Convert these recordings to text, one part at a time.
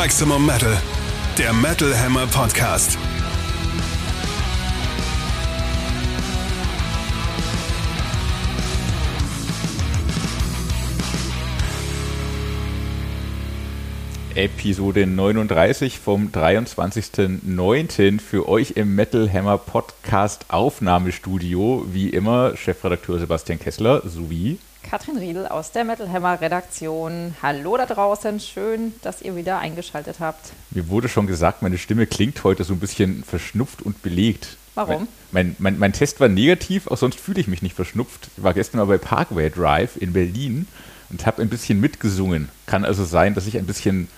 Maximum Metal, der Metal Hammer Podcast. Episode 39 vom 23.09. für euch im Metal Hammer Podcast Aufnahmestudio. Wie immer Chefredakteur Sebastian Kessler sowie Katrin Riedel aus der Metal Hammer Redaktion. Hallo da draußen, schön, dass ihr wieder eingeschaltet habt. Mir wurde schon gesagt, meine Stimme klingt heute so ein bisschen verschnupft und belegt. Warum? Mein, mein, mein Test war negativ, auch sonst fühle ich mich nicht verschnupft. Ich war gestern mal bei Parkway Drive in Berlin und habe ein bisschen mitgesungen. Kann also sein, dass ich ein bisschen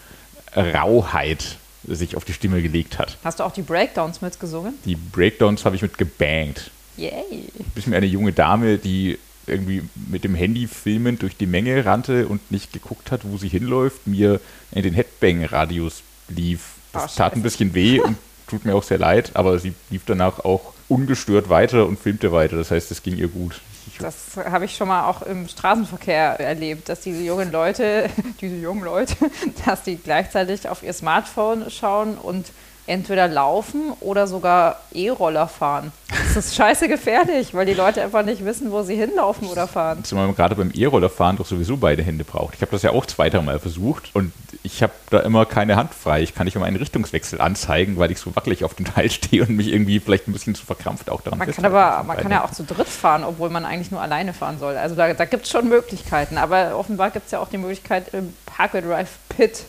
Rauheit sich auf die Stimme gelegt hat. Hast du auch die Breakdowns mitgesungen? Die Breakdowns habe ich mit gebangt. Yay! Bis mir eine junge Dame, die irgendwie mit dem Handy filmend durch die Menge rannte und nicht geguckt hat, wo sie hinläuft, mir in den Headbang-Radius lief. Das Oh, tat ein bisschen weh und tut mir auch sehr leid, aber sie lief danach auch ungestört weiter und filmte weiter. Das heißt, es ging ihr gut. Das habe ich schon mal auch im Straßenverkehr erlebt, dass diese jungen Leute, diese jungen Leute, dass die gleichzeitig auf ihr Smartphone schauen und entweder laufen oder sogar E-Roller fahren. Das ist scheiße gefährlich, weil die Leute einfach nicht wissen, wo sie hinlaufen oder fahren. Zumal man gerade beim E-Rollerfahren doch sowieso beide Hände braucht. Ich habe das ja auch zwei, dreimal versucht und ich habe da immer keine Hand frei. Ich kann nicht immer einen Richtungswechsel anzeigen, weil ich so wackelig auf dem Teil stehe und mich irgendwie vielleicht ein bisschen zu verkrampft auch daran Man kann aber, man kann ja auch zu dritt fahren, obwohl man eigentlich nur alleine fahren soll. Also da, da gibt es schon Möglichkeiten. Aber offenbar gibt es ja auch die Möglichkeit, im Parkway Drive Pit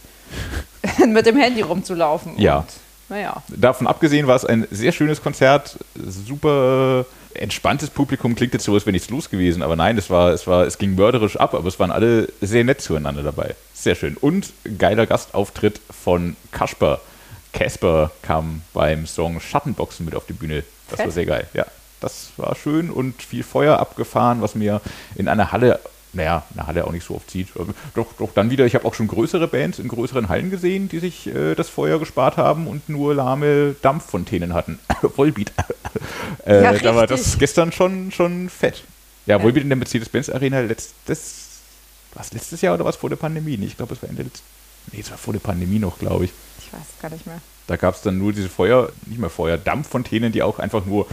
mit dem Handy rumzulaufen. Ja. Naja. Davon abgesehen war es ein sehr schönes Konzert, super entspanntes Publikum, klingt jetzt so, als wäre nichts los gewesen, aber nein, es war, es war, es ging mörderisch ab, aber es waren alle sehr nett zueinander dabei. Sehr schön. Und geiler Gastauftritt von Kasper. Casper kam beim Song Schattenboxen mit auf die Bühne. Das war sehr geil, ja. Das war schön und viel Feuer abgefahren, was mir in einer Halle, naja, eine Halle auch nicht so oft sieht. aber Doch, doch dann wieder, ich habe auch schon größere Bands in größeren Hallen gesehen, die sich äh, das Feuer gespart haben und nur lahme Dampffontänen hatten. Vollbeat. äh, Ja, da war das gestern schon, schon fett. Ja, Vollbeat in der Mercedes-Benz Arena letztes, was letztes Jahr oder was vor der Pandemie? Ich glaube, es war Ende letztes, nee, es war vor der Pandemie noch, glaube ich. Ich weiß gar nicht mehr. Da gab es dann nur diese Feuer, nicht mehr Feuer, Dampffontänen, die auch einfach nur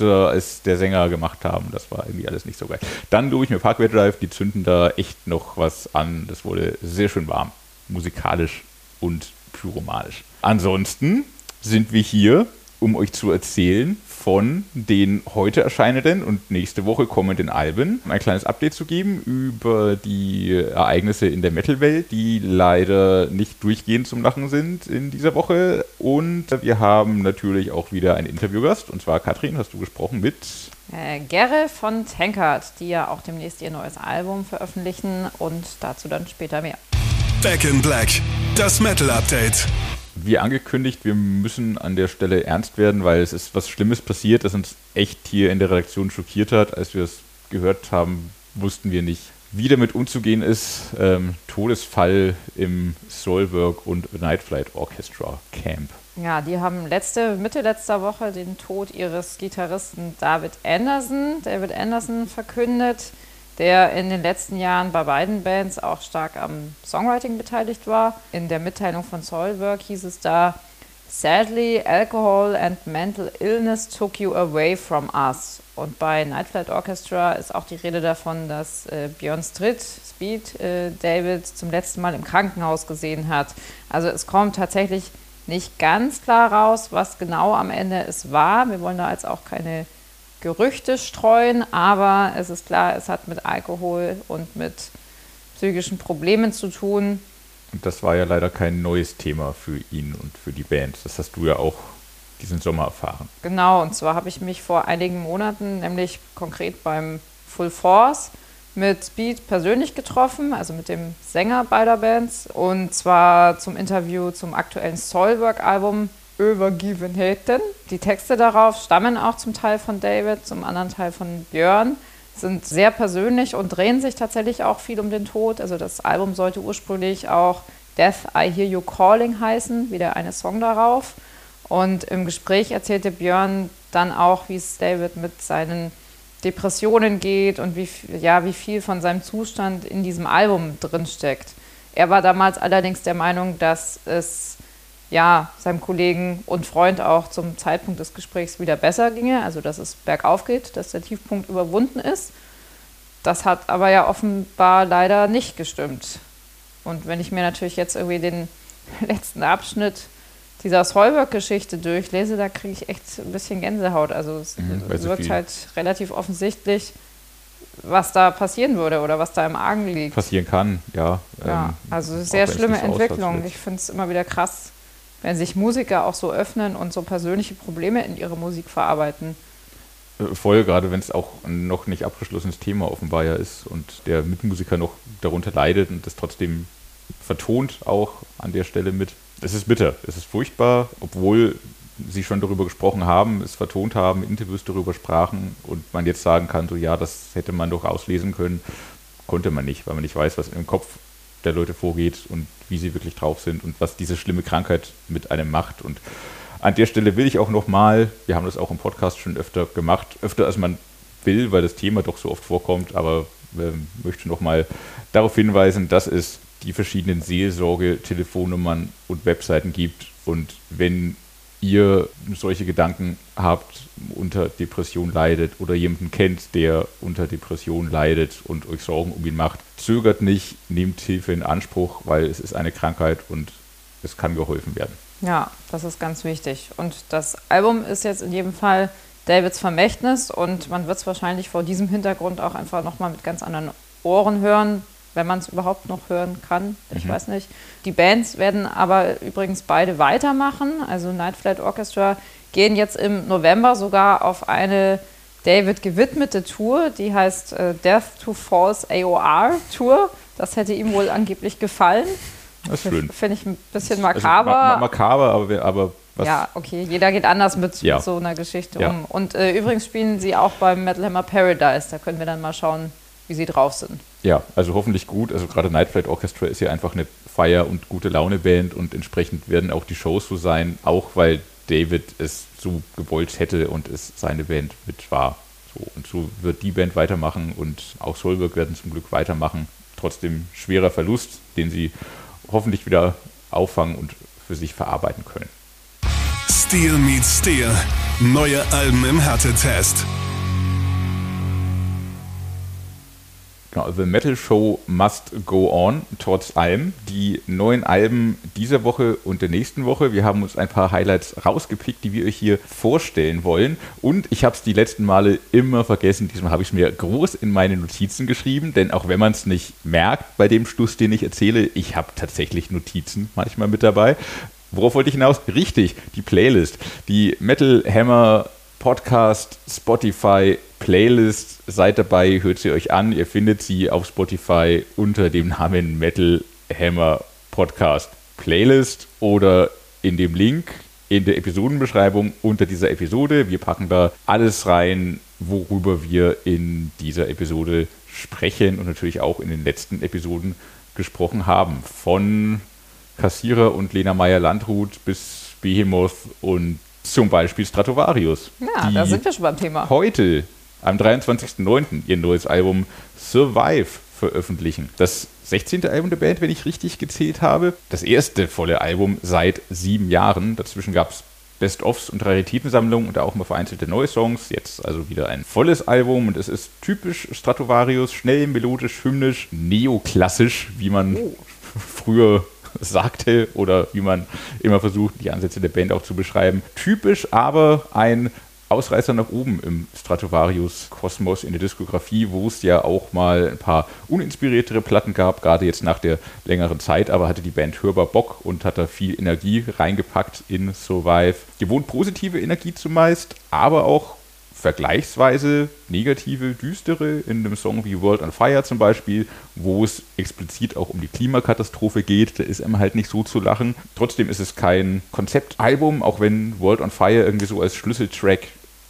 lauter als der Sänger gemacht haben. Das war irgendwie alles nicht so geil. Dann lobe ich mir Parkway Drive, die zünden da echt noch was an. Das wurde sehr schön warm, musikalisch und pyromanisch. Ansonsten sind wir hier, um euch zu erzählen von den heute erscheinenden und nächste Woche kommenden Alben, um ein kleines Update zu geben über die Ereignisse in der Metal-Welt, die leider nicht durchgehend zum Lachen sind in dieser Woche. Und wir haben natürlich auch wieder einen Interviewgast, und zwar Katrin, hast du gesprochen mit Äh, Gerre von Tankard, die ja auch demnächst ihr neues Album veröffentlichen und dazu dann später mehr. Back in Black, das Metal Update. Wie angekündigt, wir müssen an der Stelle ernst werden, weil es ist was Schlimmes passiert, das uns echt hier in der Redaktion schockiert hat. Als wir es gehört haben, wussten wir nicht, wie damit umzugehen ist. Ähm, Todesfall im Soulwork und Night Flight Orchestra Camp. Ja, die haben letzte, Mitte letzter Woche den Tod ihres Gitarristen David Anderson, David Anderson verkündet, der in den letzten Jahren bei beiden Bands auch stark am Songwriting beteiligt war. In der Mitteilung von Soilwork hieß es da, Sadly, alcohol and mental illness took you away from us. Und bei Night Flight Orchestra ist auch die Rede davon, dass äh, Björn Stritt, Speed, äh, David zum letzten Mal im Krankenhaus gesehen hat. Also es kommt tatsächlich nicht ganz klar raus, was genau am Ende es war. Wir wollen da jetzt auch keine Gerüchte streuen, aber es ist klar, es hat mit Alkohol und mit psychischen Problemen zu tun. Und das war ja leider kein neues Thema für ihn und für die Band. Das hast du ja auch diesen Sommer erfahren. Genau, und zwar habe ich mich vor einigen Monaten, nämlich konkret beim Full Force, mit Speed persönlich getroffen, also mit dem Sänger beider Bands. Und zwar zum Interview zum aktuellen Soilwork-Album Overgiven Haten. Die Texte darauf stammen auch zum Teil von David, zum anderen Teil von Björn. Sind sehr persönlich und drehen sich tatsächlich auch viel um den Tod. Also das Album sollte ursprünglich auch Death I Hear You Calling heißen, wie der eine Song darauf. Und im Gespräch erzählte Björn dann auch, wie es David mit seinen Depressionen geht und wie, ja, wie viel von seinem Zustand in diesem Album drinsteckt. Er war damals allerdings der Meinung, dass es ja, seinem Kollegen und Freund auch zum Zeitpunkt des Gesprächs wieder besser ginge, also dass es bergauf geht, dass der Tiefpunkt überwunden ist. Das hat aber ja offenbar leider nicht gestimmt. Und wenn ich mir natürlich jetzt irgendwie den letzten Abschnitt dieser Solberg-Geschichte durchlese, da kriege ich echt ein bisschen Gänsehaut. Also es mhm, wirkt halt relativ offensichtlich, was da passieren würde oder was da im Argen liegt. Passieren kann, ja. Ja, ähm, also sehr schlimme Entwicklung. Ich finde es immer wieder krass, wenn sich Musiker auch so öffnen und so persönliche Probleme in ihre Musik verarbeiten. Äh, voll, gerade wenn es auch ein noch nicht abgeschlossenes Thema offenbar ja ist und der Mitmusiker noch darunter leidet und das trotzdem vertont auch an der Stelle mit. Es ist bitter, es ist furchtbar, obwohl sie schon darüber gesprochen haben, es vertont haben, Interviews darüber sprachen und man jetzt sagen kann, so ja, das hätte man doch auslesen können, konnte man nicht, weil man nicht weiß, was im Kopf der Leute vorgeht und wie sie wirklich drauf sind und was diese schlimme Krankheit mit einem macht. Und an der Stelle will ich auch nochmal, wir haben das auch im Podcast schon öfter gemacht, öfter als man will, weil das Thema doch so oft vorkommt, aber äh, möchte nochmal darauf hinweisen, dass es die verschiedenen Seelsorge-Telefonnummern und Webseiten gibt. Und wenn ihr solche Gedanken habt, unter Depression leidet oder jemanden kennt, der unter Depression leidet und euch Sorgen um ihn macht, zögert nicht, nehmt Hilfe in Anspruch, weil es ist eine Krankheit und es kann geholfen werden. Ja, das ist ganz wichtig. Und das Album ist jetzt in jedem Fall Davids Vermächtnis und man wird es wahrscheinlich vor diesem Hintergrund auch einfach nochmal mit ganz anderen Ohren hören, wenn man es überhaupt noch hören kann. Ich mhm. weiß nicht. Die Bands werden aber übrigens beide weitermachen. Also Night Flight Orchestra gehen jetzt im November sogar auf eine David gewidmete Tour, die heißt äh, Death to False AOR Tour. Das hätte ihm wohl angeblich gefallen. Das ist schön. Finde ich ein bisschen makaber. Also, ma makaber, aber, aber was? Ja, okay, jeder geht anders mit, ja. mit so einer Geschichte ja. um. Und äh, übrigens spielen sie auch beim Metal Hammer Paradise. Da können wir dann mal schauen, wie sie drauf sind. Ja, also hoffentlich gut. Also gerade Night Flight Orchestra ist ja einfach eine Feier- und gute Laune-Band und entsprechend werden auch die Shows so sein, auch weil David es so gewollt hätte und es seine Band mit war. So, und so wird die Band weitermachen und auch Solberg werden zum Glück weitermachen. Trotzdem schwerer Verlust, den sie hoffentlich wieder auffangen und für sich verarbeiten können. Steel meets Steel. Neue Alben im Härtetest. Genau, The Metal Show Must Go On, trotz allem. Die neuen Alben dieser Woche und der nächsten Woche. Wir haben uns ein paar Highlights rausgepickt, die wir euch hier vorstellen wollen. Und ich habe es die letzten Male immer vergessen. Diesmal habe ich es mir groß in meine Notizen geschrieben, denn auch wenn man es nicht merkt bei dem Schluss, den ich erzähle, ich habe tatsächlich Notizen manchmal mit dabei. Worauf wollte ich hinaus? Richtig, die Playlist. Die Metal Hammer Podcast, Spotify, Playlist. Seid dabei, hört sie euch an. Ihr findet sie auf Spotify unter dem Namen Metal Hammer Podcast Playlist oder in dem Link in der Episodenbeschreibung unter dieser Episode. Wir packen da alles rein, worüber wir in dieser Episode sprechen und natürlich auch in den letzten Episoden gesprochen haben. Von Kassierer und Lena Meyer-Landrut bis Behemoth und zum Beispiel Stratovarius. Ja, da sind wir schon beim Thema. Heute, am 23.09., ihr neues Album Survive veröffentlichen. Das 16. Album der Band, wenn ich richtig gezählt habe. Das erste volle Album seit sieben Jahren. Dazwischen gab es Best-ofs und Raritätensammlungen und auch mal vereinzelte neue Songs. Jetzt also wieder ein volles Album und es ist typisch Stratovarius, schnell, melodisch, hymnisch, neoklassisch, wie man oh. früher sagte oder wie man immer versucht, die Ansätze der Band auch zu beschreiben. Typisch, aber ein Ausreißer nach oben im Stratovarius-Kosmos in der Diskografie, wo es ja auch mal ein paar uninspiriertere Platten gab, gerade jetzt nach der längeren Zeit, aber hatte die Band hörbar Bock und hat da viel Energie reingepackt in Survive. Gewohnt positive Energie zumeist, aber auch vergleichsweise negative, düstere in einem Song wie World on Fire zum Beispiel, wo es explizit auch um die Klimakatastrophe geht. Da ist einem halt nicht so zu lachen. Trotzdem ist es kein Konzeptalbum, auch wenn World on Fire irgendwie so als Schlüsseltrack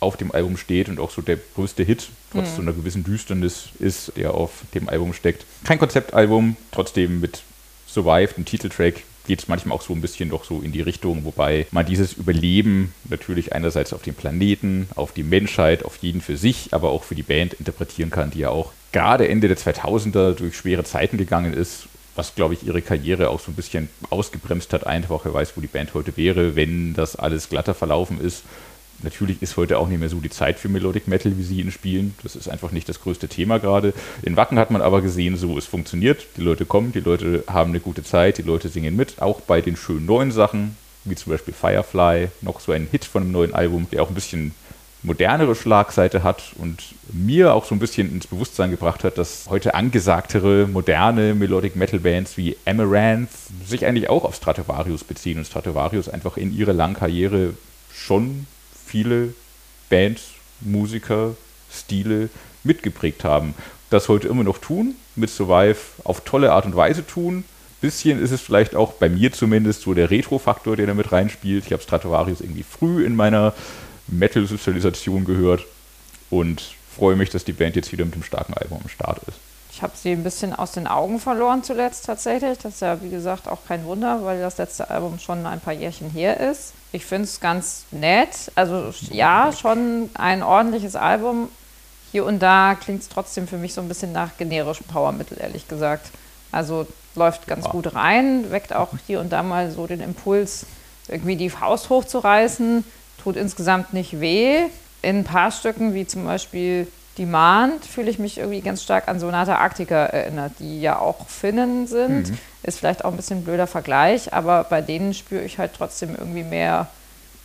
auf dem Album steht und auch so der größte Hit, trotz mhm. so einer gewissen Düsternis ist, der auf dem Album steckt. Kein Konzeptalbum, trotzdem mit Survive, dem Titeltrack, geht es manchmal auch so ein bisschen doch so in die Richtung, wobei man dieses Überleben natürlich einerseits auf dem Planeten, auf die Menschheit, auf jeden für sich, aber auch für die Band interpretieren kann, die ja auch gerade Ende der 2000er durch schwere Zeiten gegangen ist was, glaube ich, ihre Karriere auch so ein bisschen ausgebremst hat. Einfach, wer weiß, wo die Band heute wäre, wenn das alles glatter verlaufen ist. Natürlich ist heute auch nicht mehr so die Zeit für Melodic Metal, wie sie ihn spielen. Das ist einfach nicht das größte Thema gerade. In Wacken hat man aber gesehen, so es funktioniert. Die Leute kommen, die Leute haben eine gute Zeit, die Leute singen mit. Auch bei den schönen neuen Sachen, wie zum Beispiel Firefly, noch so ein Hit von einem neuen Album, der auch ein bisschen modernere Schlagseite hat und mir auch so ein bisschen ins Bewusstsein gebracht hat, dass heute angesagtere, moderne Melodic Metal Bands wie Amaranth sich eigentlich auch auf Stratovarius beziehen und Stratovarius einfach in ihrer langen Karriere schon viele Bands, Musiker, Stile mitgeprägt haben. Das heute immer noch tun, mit Survive auf tolle Art und Weise tun. Bisschen ist es vielleicht auch bei mir zumindest so der Retro-Faktor, der da mit reinspielt. Ich habe Stratovarius irgendwie früh in meiner Metal-Sozialisation gehört und freue mich, dass die Band jetzt wieder mit dem starken Album am Start ist. Ich habe sie ein bisschen aus den Augen verloren zuletzt tatsächlich. Das ist ja, wie gesagt, auch kein Wunder, weil das letzte Album schon ein paar Jährchen her ist. Ich finde es ganz nett. Also ja, schon ein ordentliches Album. Hier und da klingt es trotzdem für mich so ein bisschen nach generischem Powermittel, ehrlich gesagt. Also läuft ganz ja. gut rein, weckt auch hier und da mal so den Impuls, irgendwie die Faust hochzureißen. Tut insgesamt nicht weh. In ein paar Stücken, wie zum Beispiel Demand fühle ich mich irgendwie ganz stark an Sonata Arctica erinnert, die ja auch Finnen sind. Mhm. Ist vielleicht auch ein bisschen ein blöder Vergleich, aber bei denen spüre ich halt trotzdem irgendwie mehr,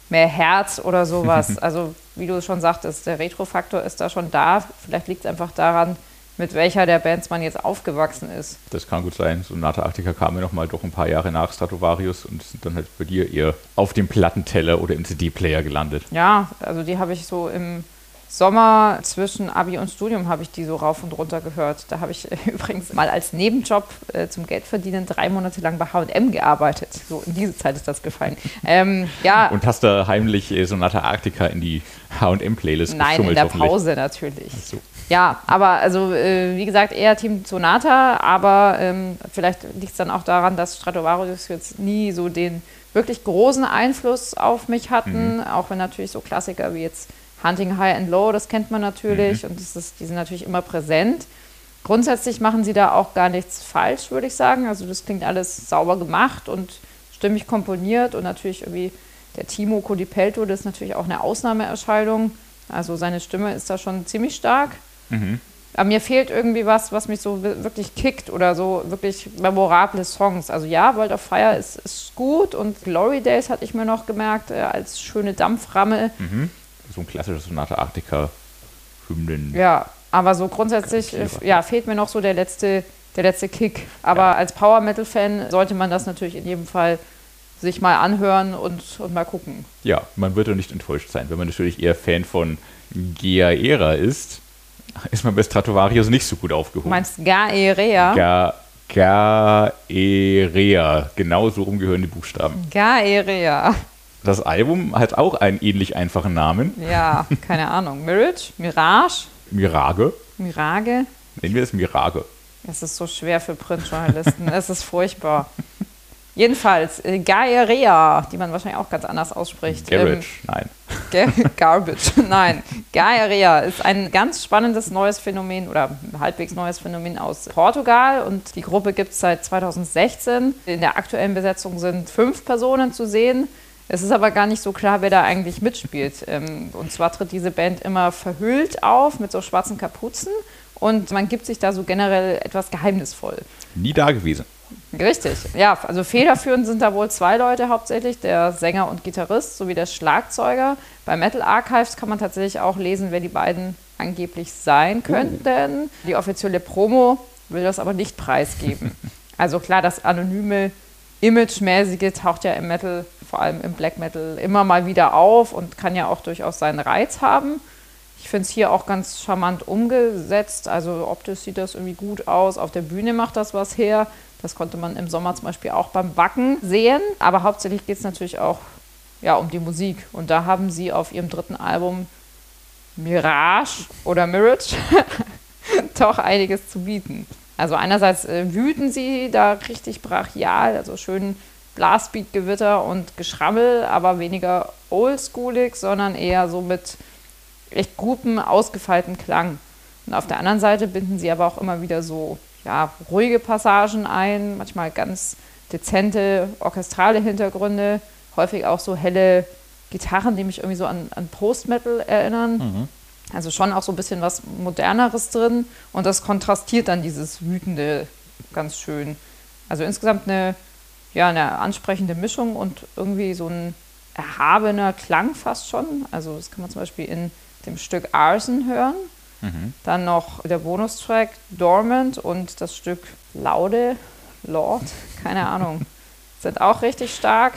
mehr Herz oder sowas. also, wie du schon sagtest, der Retro-Faktor ist da schon da. Vielleicht liegt es einfach daran, mit welcher der Bands man jetzt aufgewachsen ist. Das kann gut sein. Sonata Arctica kam ja noch mal doch ein paar Jahre nach Stratovarius und sind dann halt bei dir eher auf dem Plattenteller oder im CD-Player gelandet. Ja, also die habe ich so im Sommer zwischen Abi und Studium habe ich die so rauf und runter gehört. Da habe ich übrigens mal als Nebenjob äh, zum Geldverdienen drei Monate lang bei H&M gearbeitet. So in diese Zeit ist das gefallen. Ähm, ja. Und hast da heimlich äh, Sonata Arctica in die H&M-Playlist Nein, in der Pause natürlich. So. Ja, aber also äh, wie gesagt eher Team Sonata, aber ähm, vielleicht liegt es dann auch daran, dass Stratovarius jetzt nie so den wirklich großen Einfluss auf mich hatten, mhm. auch wenn natürlich so Klassiker wie jetzt Hunting High and Low, das kennt man natürlich mhm. und das ist, die sind natürlich immer präsent. Grundsätzlich machen sie da auch gar nichts falsch, würde ich sagen. Also das klingt alles sauber gemacht und stimmig komponiert und natürlich irgendwie der Timo Codipelto, das ist natürlich auch eine Ausnahmeerscheinung. Also seine Stimme ist da schon ziemlich stark. Mhm. Aber mir fehlt irgendwie was, was mich so wirklich kickt oder so wirklich memorable Songs. Also ja, World of Fire ist, ist gut und Glory Days hatte ich mir noch gemerkt äh, als schöne Dampframme. Mhm so ein klassisches Sonate Arctica Hymnen. Ja, aber so grundsätzlich ja, fehlt mir noch so der letzte, der letzte Kick. Aber ja. als Power Metal Fan sollte man das natürlich in jedem Fall sich mal anhören und, und mal gucken. Ja, man wird doch nicht enttäuscht sein. Wenn man natürlich eher Fan von Gaera ist, ist man bei Stratovarius nicht so gut aufgehoben. Du meinst Gaerea? Ga Gaerea. Genau so rumgehören die Buchstaben. Gaerea. Das Album hat auch einen ähnlich einfachen Namen. Ja, keine Ahnung. Mirage? Mirage? Mirage? Mirage? Nennen wir es Mirage. Es ist so schwer für Printjournalisten. es ist furchtbar. Jedenfalls, äh, Gaerea, die man wahrscheinlich auch ganz anders ausspricht. Garage, ähm, nein. Garbage, nein. Gaerea ist ein ganz spannendes neues Phänomen oder halbwegs neues Phänomen aus Portugal und die Gruppe gibt es seit 2016. In der aktuellen Besetzung sind fünf Personen zu sehen. Es ist aber gar nicht so klar, wer da eigentlich mitspielt. Ähm, und zwar tritt diese Band immer verhüllt auf mit so schwarzen Kapuzen und man gibt sich da so generell etwas geheimnisvoll. Nie da gewesen. Richtig, ja. Also federführend sind da wohl zwei Leute hauptsächlich, der Sänger und Gitarrist sowie der Schlagzeuger. Bei Metal Archives kann man tatsächlich auch lesen, wer die beiden angeblich sein oh. könnten. Uh. Die offizielle Promo will das aber nicht preisgeben. Also klar, das anonyme Imagemäßige taucht ja im Metal, vor allem im Black Metal, immer mal wieder auf und kann ja auch durchaus seinen Reiz haben. Ich finde es hier auch ganz charmant umgesetzt. Also optisch sieht das irgendwie gut aus. Auf der Bühne macht das was her. Das konnte man im Sommer zum Beispiel auch beim Wacken sehen. Aber hauptsächlich geht es natürlich auch ja, um die Musik. Und da haben sie auf ihrem dritten Album Mirage oder Mirage doch einiges zu bieten. Also einerseits äh, wüten sie da richtig brachial, also schön Blastbeat-Gewitter und Geschrammel, aber weniger oldschoolig, sondern eher so mit echt gutem, ausgefeilten Klang. Und auf der anderen Seite binden sie aber auch immer wieder so ja, ruhige Passagen ein, manchmal ganz dezente orchestrale Hintergründe, häufig auch so helle Gitarren, die mich irgendwie so an, an Post-Metal erinnern. Mhm. Also schon auch so ein bisschen was Moderneres drin und das kontrastiert dann dieses Wütende ganz schön. Also insgesamt eine, ja, eine ansprechende Mischung und irgendwie so ein erhabener Klang fast schon. Also das kann man zum Beispiel in dem Stück Arson hören. Mhm. Dann noch der Bonustrack Dormant und das Stück Laude, Lord, keine Ahnung, sind auch richtig stark.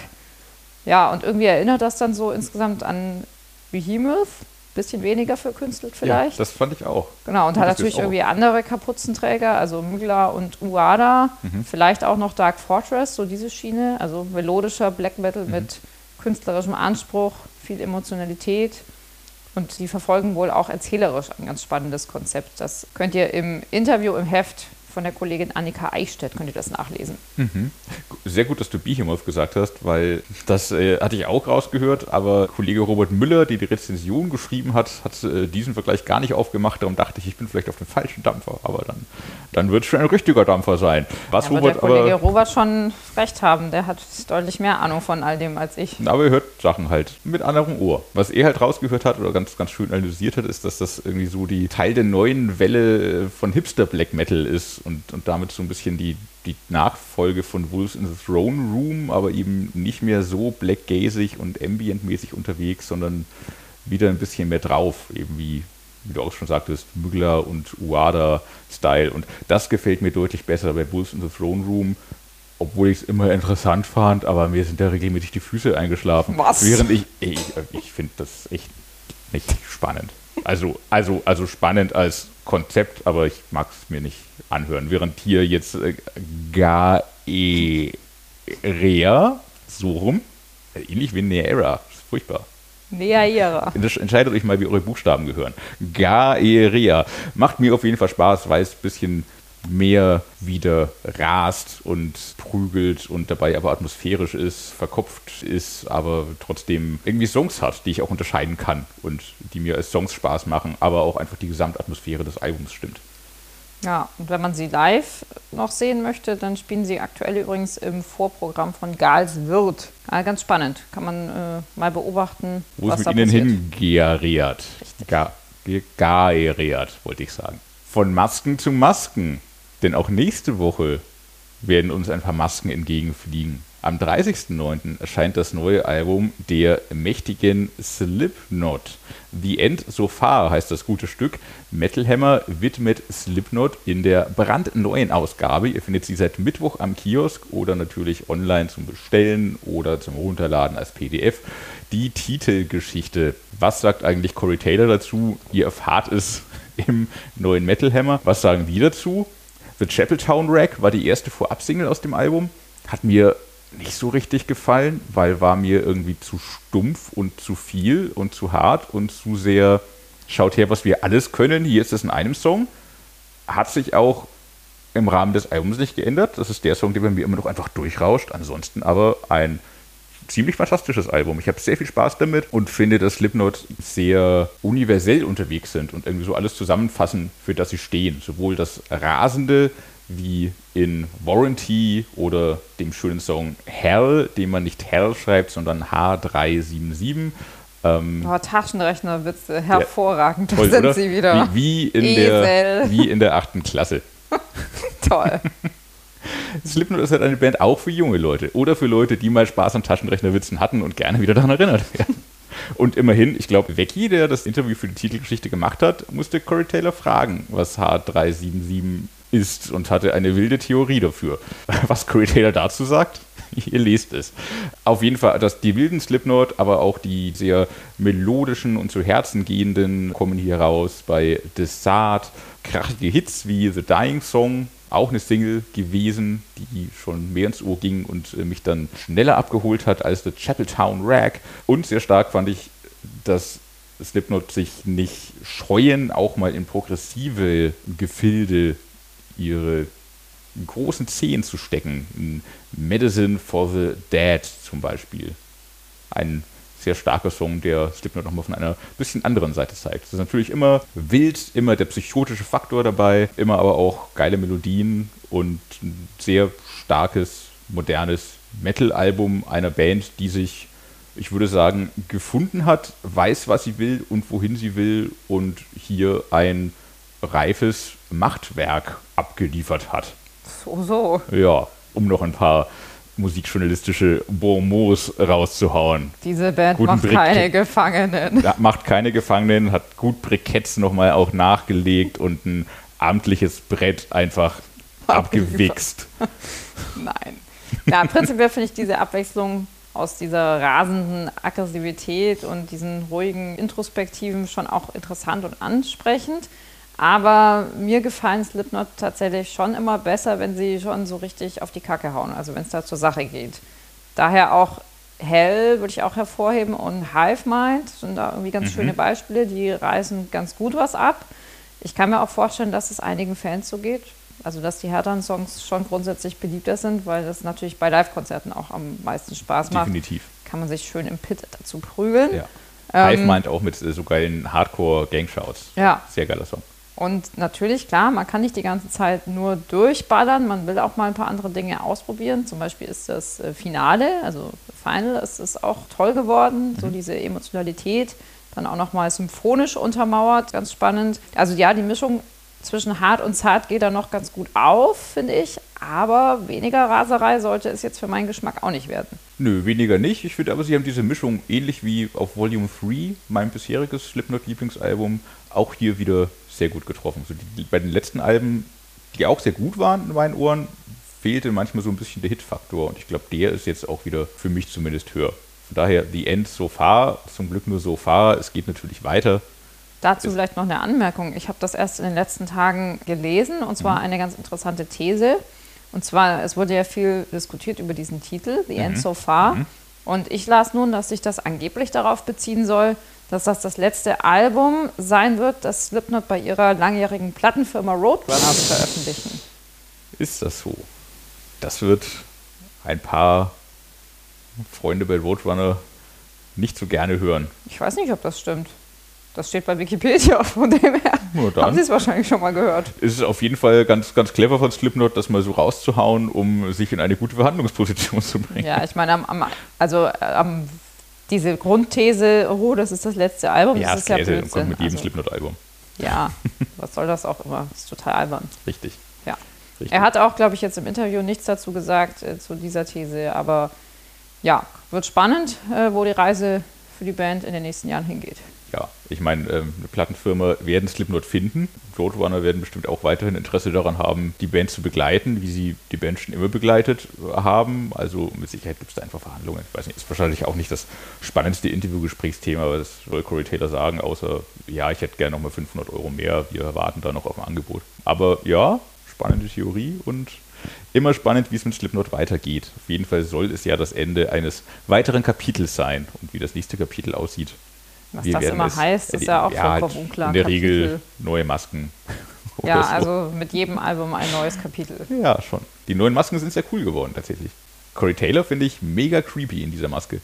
Ja, und irgendwie erinnert das dann so insgesamt an Behemoth. Bisschen weniger verkünstelt vielleicht. Ja, das fand ich auch. Genau, und, und hat natürlich irgendwie andere Kapuzenträger, also Mugla und Uada. Mhm. Vielleicht auch noch Dark Fortress, so diese Schiene. Also melodischer Black Metal mhm. mit künstlerischem Anspruch, viel Emotionalität. Und die verfolgen wohl auch erzählerisch ein ganz spannendes Konzept. Das könnt ihr im Interview im Heft von der Kollegin Annika Eichstätt könnt ihr das nachlesen. Mhm. Sehr gut, dass du Behemoth gesagt hast, weil das äh, hatte ich auch rausgehört, aber Kollege Robert Müller, der die Rezension geschrieben hat, hat äh, diesen Vergleich gar nicht aufgemacht. Darum dachte ich, ich bin vielleicht auf dem falschen Dampfer, aber dann, dann wird es schon ein richtiger Dampfer sein. Was ja, Robert, der Kollege aber, Robert schon recht haben, der hat deutlich mehr Ahnung von all dem als ich. Aber er hört Sachen halt mit anderem Ohr. Was er halt rausgehört hat oder ganz, ganz schön analysiert hat, ist, dass das irgendwie so die Teil der neuen Welle von Hipster Black Metal ist und, und damit so ein bisschen die, die Nachfolge von Wolves in the Throne Room, aber eben nicht mehr so blackgazig und ambientmäßig unterwegs, sondern wieder ein bisschen mehr drauf, eben wie, wie du auch schon sagtest, Mügler und Uada-Style. Und das gefällt mir deutlich besser bei Wolves in the Throne Room, obwohl ich es immer interessant fand, aber mir sind da regelmäßig die Füße eingeschlafen. Was? Während ich, ich, ich finde das echt nicht spannend. Also, also, also spannend als Konzept, aber ich mag es mir nicht anhören. Während hier jetzt äh, Gaerea, so rum, äh, ähnlich wie Neaera, furchtbar. Neaera. Entscheidet euch mal, wie eure Buchstaben gehören. Gaerea. Macht mir auf jeden Fall Spaß, weil es ein bisschen mehr wieder rast und prügelt und dabei aber atmosphärisch ist, verkopft ist, aber trotzdem irgendwie Songs hat, die ich auch unterscheiden kann und die mir als Songs Spaß machen, aber auch einfach die Gesamtatmosphäre des Albums stimmt. Ja, und wenn man sie live noch sehen möchte, dann spielen sie aktuell übrigens im Vorprogramm von Gals Wirt. Ja, ganz spannend. Kann man äh, mal beobachten. Wo was es mit ihnen hingeariert. Gaeriert, wollte ich sagen. Von Masken zu Masken. Denn auch nächste Woche werden uns ein paar Masken entgegenfliegen. Am 30.09. erscheint das neue Album der mächtigen Slipknot. The End So Far heißt das gute Stück. Metal Hammer widmet Slipknot in der brandneuen Ausgabe. Ihr findet sie seit Mittwoch am Kiosk oder natürlich online zum Bestellen oder zum Runterladen als PDF. Die Titelgeschichte. Was sagt eigentlich Corey Taylor dazu? Ihr erfahrt es im neuen Metal Hammer. Was sagen die dazu? The Chapeltown Rack war die erste Vorab-Single aus dem Album. Hat mir nicht so richtig gefallen, weil war mir irgendwie zu stumpf und zu viel und zu hart und zu sehr schaut her, was wir alles können. Hier ist es in einem Song. Hat sich auch im Rahmen des Albums nicht geändert. Das ist der Song, der bei mir immer noch einfach durchrauscht. Ansonsten aber ein ziemlich fantastisches Album. Ich habe sehr viel Spaß damit und finde, dass Slipknot sehr universell unterwegs sind und irgendwie so alles zusammenfassen, für das sie stehen. Sowohl das Rasende wie in Warranty oder dem schönen Song Hell, den man nicht Hell schreibt, sondern H377. Ähm, oh, Taschenrechnerwitze, hervorragend, ja, toll, da sind oder? sie wieder. Wie, wie, in der, wie in der achten Klasse. Toll. Slipknot ist halt eine Band auch für junge Leute oder für Leute, die mal Spaß an Taschenrechnerwitzen hatten und gerne wieder daran erinnert werden. Und immerhin, ich glaube, Becky, der das Interview für die Titelgeschichte gemacht hat, musste Corey Taylor fragen, was H377 ist und hatte eine wilde Theorie dafür. Was Corey Taylor dazu sagt, ihr lest es. Auf jeden Fall, dass die wilden Slipknot, aber auch die sehr melodischen und zu Herzen gehenden kommen hier raus bei Desart. Krachige Hits wie The Dying Song, auch eine Single gewesen, die schon mehr ins Ohr ging und äh, mich dann schneller abgeholt hat als The Chapeltown Rag. Und sehr stark fand ich, dass Slipknot sich nicht scheuen, auch mal in progressive Gefilde ihre großen Zehen zu stecken. In Medicine for the Dead zum Beispiel. Ein sehr starker Song, der Slipknot nochmal von einer bisschen anderen Seite zeigt. Es ist natürlich immer wild, immer der psychotische Faktor dabei, immer aber auch geile Melodien und ein sehr starkes, modernes Metal-Album einer Band, die sich, ich würde sagen, gefunden hat, weiß, was sie will und wohin sie will und hier ein reifes Machtwerk abgeliefert hat. So, so. Ja, um noch ein paar musikjournalistische Bonmots rauszuhauen. Diese Band Guten macht Brick- keine Gefangenen. Macht keine Gefangenen, hat gut Briketts nochmal auch nachgelegt und ein amtliches Brett einfach abgewichst. Nein. Ja, prinzipiell finde ich diese Abwechslung aus dieser rasenden Aggressivität und diesen ruhigen Introspektiven schon auch interessant und ansprechend. Aber mir gefallen Slipknot tatsächlich schon immer besser, wenn sie schon so richtig auf die Kacke hauen, also wenn es da zur Sache geht. Daher auch Hell würde ich auch hervorheben und Hive Mind sind da irgendwie ganz schöne Beispiele, die reißen ganz gut was ab. Ich kann mir auch vorstellen, dass es einigen Fans so geht. Also, dass die härteren Songs schon grundsätzlich beliebter sind, weil das natürlich bei Live-Konzerten auch am meisten Spaß macht. Definitiv. Kann man sich schön im Pit dazu prügeln. Ja. Ähm, Hive meint auch mit so geilen Hardcore-Gang-Shouts. Ja. Sehr geiler Song. Und natürlich, klar, man kann nicht die ganze Zeit nur durchballern, man will auch mal ein paar andere Dinge ausprobieren. Zum Beispiel ist das äh, Finale, also Final, ist es auch toll geworden, so diese Emotionalität, dann auch nochmal symphonisch untermauert, ganz spannend. Also ja, die Mischung zwischen hart und zart geht da noch ganz gut auf, finde ich, aber weniger Raserei sollte es jetzt für meinen Geschmack auch nicht werden. Nö, weniger nicht. Ich finde aber, sie haben diese Mischung ähnlich wie auf Volume 3, mein bisheriges Slipknot-Lieblingsalbum, auch hier wieder sehr gut getroffen. So die, bei den letzten Alben, die auch sehr gut waren in meinen Ohren, fehlte manchmal so ein bisschen der Hitfaktor und ich glaube, der ist jetzt auch wieder für mich zumindest höher. Von daher, The End so far, zum Glück nur so far. Es geht natürlich weiter. Dazu Ist- vielleicht noch eine Anmerkung. Ich habe das erst in den letzten Tagen gelesen und zwar eine ganz interessante These. Und zwar, es wurde ja viel diskutiert über diesen Titel, The End So Far. Und ich las nun, dass sich das angeblich darauf beziehen soll, dass das das letzte Album sein wird, das Slipknot bei ihrer langjährigen Plattenfirma Roadrunners veröffentlichen. Ist das so? Das wird ein paar Freunde bei Roadrunner nicht so gerne hören. Ich weiß nicht, ob das stimmt. Das steht bei Wikipedia, von dem her haben Sie es wahrscheinlich schon mal gehört. ist es auf jeden Fall ganz, ganz clever von Slipknot, das mal so rauszuhauen, um sich in eine gute Verhandlungsposition zu bringen. Ja, ich meine, am, am, also äh, am, diese Grundthese, oh, das ist das letzte Album, Ja, das ist ja Käse und Blödsinn. kommt mit jedem also, Slipknot-Album. Ja, was soll das auch immer? Das ist total albern. Richtig. Ja. Richtig. Er hat auch, glaube ich, jetzt im Interview nichts dazu gesagt, äh, zu dieser These, aber ja, wird spannend, äh, wo die Reise für die Band in den nächsten Jahren hingeht. Ja, ich meine, ähm, eine Plattenfirma werden Slipknot finden. Roadrunner werden bestimmt auch weiterhin Interesse daran haben, die Band zu begleiten, wie sie die Band schon immer begleitet äh, haben. Also mit Sicherheit gibt es da einfach Verhandlungen. Ich weiß nicht, ist wahrscheinlich auch nicht das spannendste Interviewgesprächsthema, das soll Corey Taylor sagen, außer, ja, ich hätte gerne nochmal 500 Euro mehr, wir warten da noch auf ein Angebot. Aber ja, spannende Theorie und immer spannend, wie es mit Slipknot weitergeht. Auf jeden Fall soll es ja das Ende eines weiteren Kapitels sein und wie das nächste Kapitel aussieht. Was Wir das immer es heißt, ist ja auch halt vollkommen unklar. In der Kapitel. Regel neue Masken. Ja, so. also mit jedem Album ein neues Kapitel. Ja, schon. Die neuen Masken sind sehr cool geworden, tatsächlich. Corey Taylor finde ich mega creepy in dieser Maske.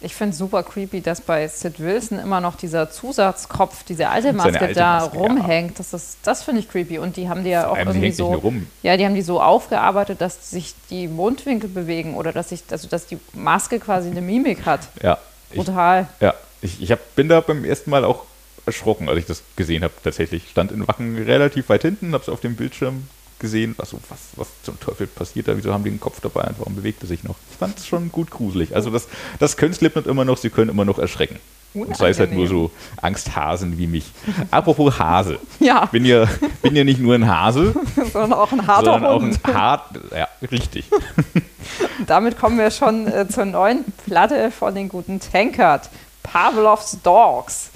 Ich finde es super creepy, dass bei Sid Wilson immer noch dieser Zusatzkopf, diese alte Maske alte da Maske, ja. rumhängt. Das, ist- das finde ich creepy. Und die haben die ja auch sie irgendwie so. Ja, die haben die so aufgearbeitet, dass sich die Mundwinkel bewegen oder dass sich, also dass die Maske quasi eine Mimik hat. Ja, ich, Brutal. ja, ich, ich hab, bin da beim ersten Mal auch erschrocken, als ich das gesehen habe. Tatsächlich stand in Wacken relativ weit hinten, habe es auf dem Bildschirm gesehen. Also, was, was zum Teufel passiert da? Wieso haben die den Kopf dabei und warum bewegt er sich noch? Ich fand es schon gut gruselig. Also, das, das können Slipknot immer noch, sie können immer noch erschrecken. Und sei es halt nur so Angsthasen wie mich. Apropos Hase. Ja, Bin ja, bin ja nicht nur ein Hase, sondern auch ein harter sondern auch ein hart, ja, richtig. Damit kommen wir schon äh, zur neuen Platte von den guten Tankard. Pavlovs Dogs.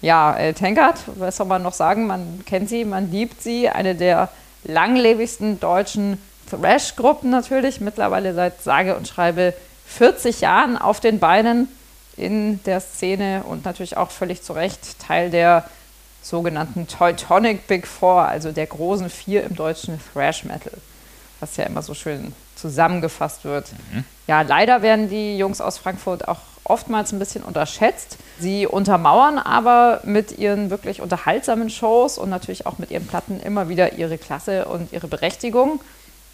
Ja, äh, Tankard, was soll man noch sagen? Man kennt sie, man liebt sie. Eine der langlebigsten deutschen Thrash-Gruppen natürlich. Mittlerweile seit sage und schreibe 40 Jahren auf den Beinen in der Szene und natürlich auch völlig zu Recht Teil der sogenannten Teutonic Big Four, also der großen Vier im deutschen Thrash Metal, was ja immer so schön zusammengefasst wird. Ja, leider werden die Jungs aus Frankfurt auch oftmals ein bisschen unterschätzt. Sie untermauern aber mit ihren wirklich unterhaltsamen Shows und natürlich auch mit ihren Platten immer wieder ihre Klasse und ihre Berechtigung.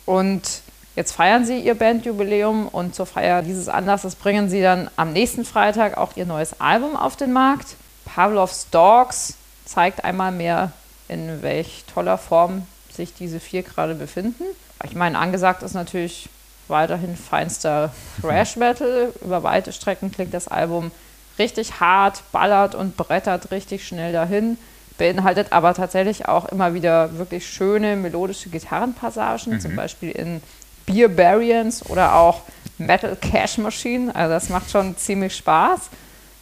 Und jetzt feiern sie ihr Bandjubiläum und zur Feier dieses Anlasses bringen sie dann am nächsten Freitag auch ihr neues Album auf den Markt. Pavlovs Dogs zeigt einmal mehr, in welch toller Form sich diese vier gerade befinden. Ich meine, angesagt ist natürlich weiterhin feinster Thrash Metal. Über weite Strecken klingt das Album richtig hart, ballert und brettert richtig schnell dahin. Beinhaltet aber tatsächlich auch immer wieder wirklich schöne melodische Gitarrenpassagen, mhm. zum Beispiel in Beer Barians oder auch Metal Cash Machine. Also das macht schon ziemlich Spaß.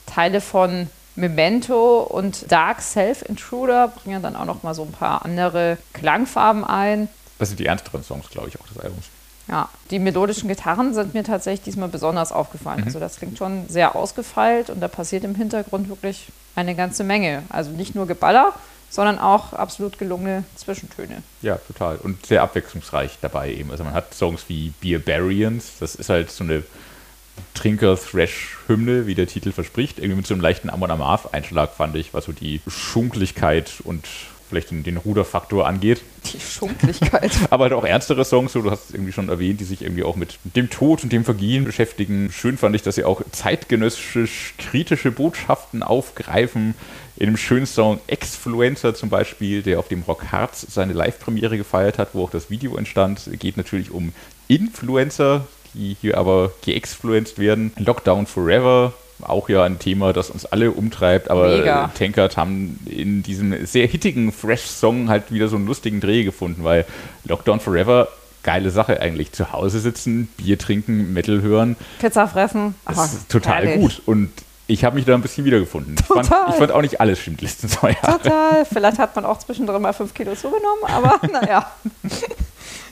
Teile von Memento und Dark Self Intruder bringen dann auch noch mal so ein paar andere Klangfarben ein. Das sind die ernsteren Songs, glaube ich, auch des Albums. Ja, die melodischen Gitarren sind mir tatsächlich diesmal besonders aufgefallen. Mhm. Also das klingt schon sehr ausgefeilt und da passiert im Hintergrund wirklich eine ganze Menge. Also nicht nur Geballer, sondern auch absolut gelungene Zwischentöne. Ja, total. Und sehr abwechslungsreich dabei eben. Also man hat Songs wie Beer Barians, das ist halt so eine Trinker-Thrash-Hymne, wie der Titel verspricht. Irgendwie mit so einem leichten Amon Amarth-Einschlag fand ich, was so die Schunkeligkeit und vielleicht den, den Ruderfaktor angeht. Die Schunklichkeit. Aber halt auch ernstere Songs, so du hast es irgendwie schon erwähnt, die sich irgendwie auch mit dem Tod und dem Vergehen beschäftigen. Schön fand ich, dass sie auch zeitgenössisch kritische Botschaften aufgreifen. In dem schönen Song Exfluencer zum Beispiel, der auf dem Rock Hearts seine Live-Premiere gefeiert hat, wo auch das Video entstand, geht natürlich um Influencer, die hier aber geexfluenced werden. Lockdown Forever auch ja ein Thema, das uns alle umtreibt, aber Mega. Tankard haben in diesem sehr hittigen Fresh-Song halt wieder so einen lustigen Dreh gefunden, weil Lockdown Forever geile Sache eigentlich. Zu Hause sitzen, Bier trinken, Metal hören. Pizza fressen. Das ist total herrlich. gut. Und ich habe mich da ein bisschen wiedergefunden. Total. Ich fand, ich fand auch nicht alles Schindlisten zwei Jahre. Total. Vielleicht hat man auch zwischendrin mal fünf Kilo zugenommen, aber naja.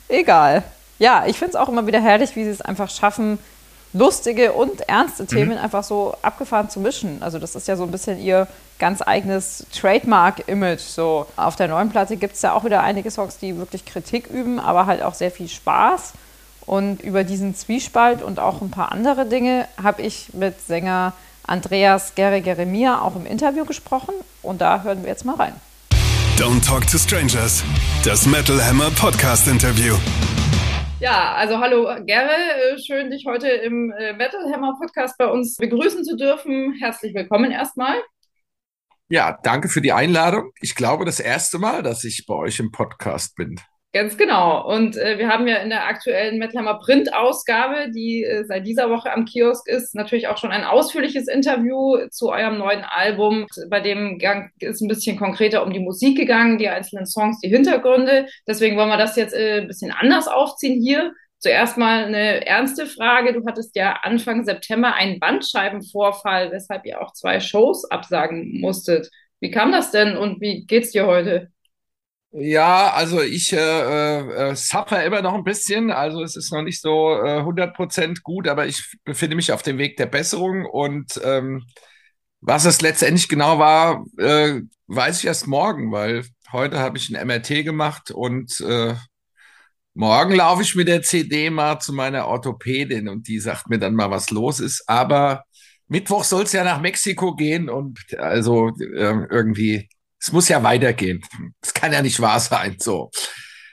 Egal. Ja, ich finde es auch immer wieder herrlich, wie sie es einfach schaffen, lustige und ernste Themen mhm. einfach so abgefahren zu mischen. Also das ist ja so ein bisschen ihr ganz eigenes Trademark-Image. So auf der neuen Platte gibt es ja auch wieder einige Songs, die wirklich Kritik üben, aber halt auch sehr viel Spaß. Und über diesen Zwiespalt und auch ein paar andere Dinge habe ich mit Sänger Andreas Gere Geremia auch im Interview gesprochen. Und da hören wir jetzt mal rein. Don't Talk to Strangers, das Metal Hammer Podcast Interview. Ja, also hallo Gerre, äh, schön dich heute im äh, Metal Podcast bei uns begrüßen zu dürfen. Herzlich willkommen erstmal. Ja, danke für die Einladung. Ich glaube, das erste Mal, dass ich bei euch im Podcast bin. Ganz genau. Und äh, wir haben ja in der aktuellen Mettlermer Print-Ausgabe, die äh, seit dieser Woche am Kiosk ist, natürlich auch schon ein ausführliches Interview zu eurem neuen Album. Bei dem Gang ist ein bisschen konkreter um die Musik gegangen, die einzelnen Songs, die Hintergründe. Deswegen wollen wir das jetzt äh, ein bisschen anders aufziehen hier. Zuerst mal eine ernste Frage. Du hattest ja Anfang September einen Bandscheibenvorfall, weshalb ihr auch zwei Shows absagen musstet. Wie kam das denn und wie geht's dir heute? Ja, also ich äh, äh, äh, suffer immer noch ein bisschen. Also es ist noch nicht so äh, 100% gut, aber ich befinde mich auf dem Weg der Besserung. Und ähm, was es letztendlich genau war, äh, weiß ich erst morgen, weil heute habe ich ein MRT gemacht und äh, morgen laufe ich mit der CD mal zu meiner Orthopädin und die sagt mir dann mal, was los ist. Aber Mittwoch soll es ja nach Mexiko gehen und also äh, irgendwie es muss ja weitergehen. Es kann ja nicht wahr sein, so.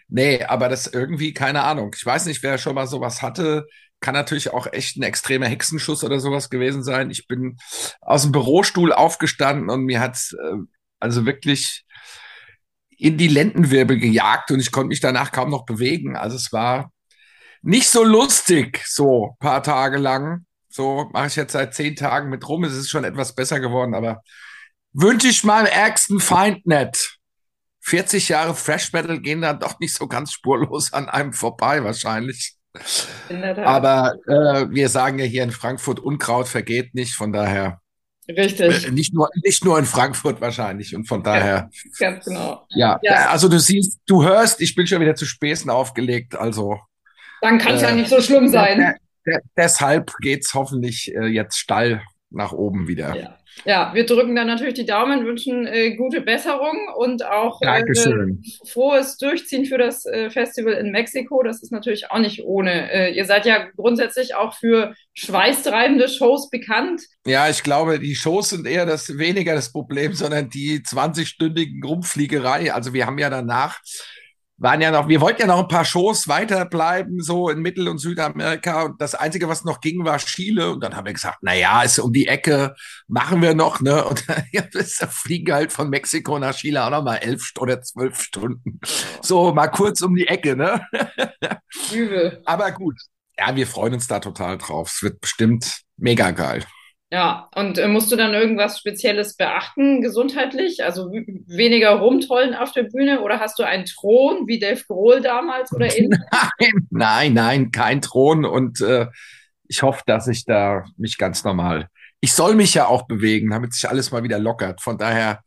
Nee, aber das irgendwie, keine Ahnung. Ich weiß nicht, wer schon mal sowas hatte. Kann natürlich auch echt ein extremer Hexenschuss oder sowas gewesen sein. Ich bin aus dem Bürostuhl aufgestanden und mir hat's äh, also wirklich in die Lendenwirbel gejagt und ich konnte mich danach kaum noch bewegen. Also es war nicht so lustig, so paar Tage lang. So mache ich jetzt seit zehn Tagen mit rum. Es ist schon etwas besser geworden, aber wünsche ich meinem ärgsten Feind nicht. 40 Jahre Fresh Metal gehen dann doch nicht so ganz spurlos an einem vorbei, wahrscheinlich. Aber äh, wir sagen ja hier in Frankfurt, Unkraut vergeht nicht, von daher. Richtig. Äh, nicht, nur, nicht nur in Frankfurt wahrscheinlich und von daher. Ja, ganz genau. Ja, ja, also du siehst, du hörst, ich bin schon wieder zu Späßen aufgelegt, also. Dann kann es äh, ja nicht so schlimm sein. deshalb geht es hoffentlich äh, jetzt steil nach oben wieder. Ja. Ja, wir drücken dann natürlich die Daumen, wünschen äh, gute Besserung und auch äh, frohes Durchziehen für das äh, Festival in Mexiko. Das ist natürlich auch nicht ohne. Äh, ihr seid ja grundsätzlich auch für schweißtreibende Shows bekannt. Ja, ich glaube, die Shows sind eher das weniger das Problem, sondern die 20-stündigen Rumfliegerei. Also wir haben ja danach waren ja noch, wir wollten ja noch ein paar Shows weiterbleiben, so in Mittel- und Südamerika. Und das Einzige, was noch ging, war Chile. Und dann haben wir gesagt, na ja, ist um die Ecke, machen wir noch, ne? Und dann ja, fliegen halt von Mexiko nach Chile auch noch mal elf oder zwölf Stunden. So, mal kurz um die Ecke, ne? Übel. Aber gut. Ja, wir freuen uns da total drauf. Es wird bestimmt mega geil. Ja, und äh, musst du dann irgendwas Spezielles beachten, gesundheitlich? Also weniger rumtollen auf der Bühne oder hast du einen Thron wie Dave Grohl damals oder ähnlich? Nein, nein, nein, kein Thron und äh, ich hoffe, dass ich da mich ganz normal. Ich soll mich ja auch bewegen, damit sich alles mal wieder lockert. Von daher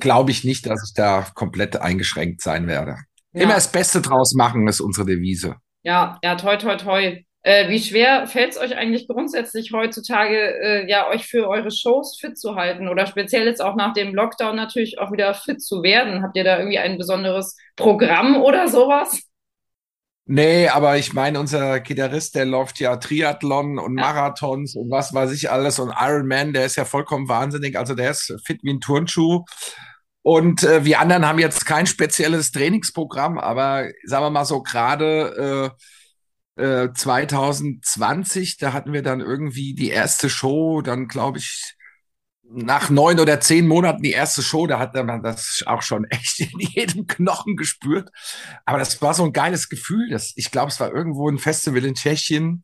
glaube ich nicht, dass ich da komplett eingeschränkt sein werde. Ja. Immer das Beste draus machen ist unsere Devise. Ja, ja, toi, toi, toi. Äh, wie schwer fällt es euch eigentlich grundsätzlich heutzutage, äh, ja, euch für eure Shows fit zu halten oder speziell jetzt auch nach dem Lockdown natürlich auch wieder fit zu werden? Habt ihr da irgendwie ein besonderes Programm oder sowas? Nee, aber ich meine, unser Gitarrist, der läuft ja Triathlon und Marathons und was weiß ich alles und Ironman, der ist ja vollkommen wahnsinnig. Also der ist fit wie ein Turnschuh. Und äh, wir anderen haben jetzt kein spezielles Trainingsprogramm, aber sagen wir mal so gerade äh, 2020, äh, da hatten wir dann irgendwie die erste Show, dann glaube ich, nach neun oder zehn Monaten die erste Show, da hat man das auch schon echt in jedem Knochen gespürt. Aber das war so ein geiles Gefühl. Das, ich glaube, es war irgendwo ein Festival in Tschechien,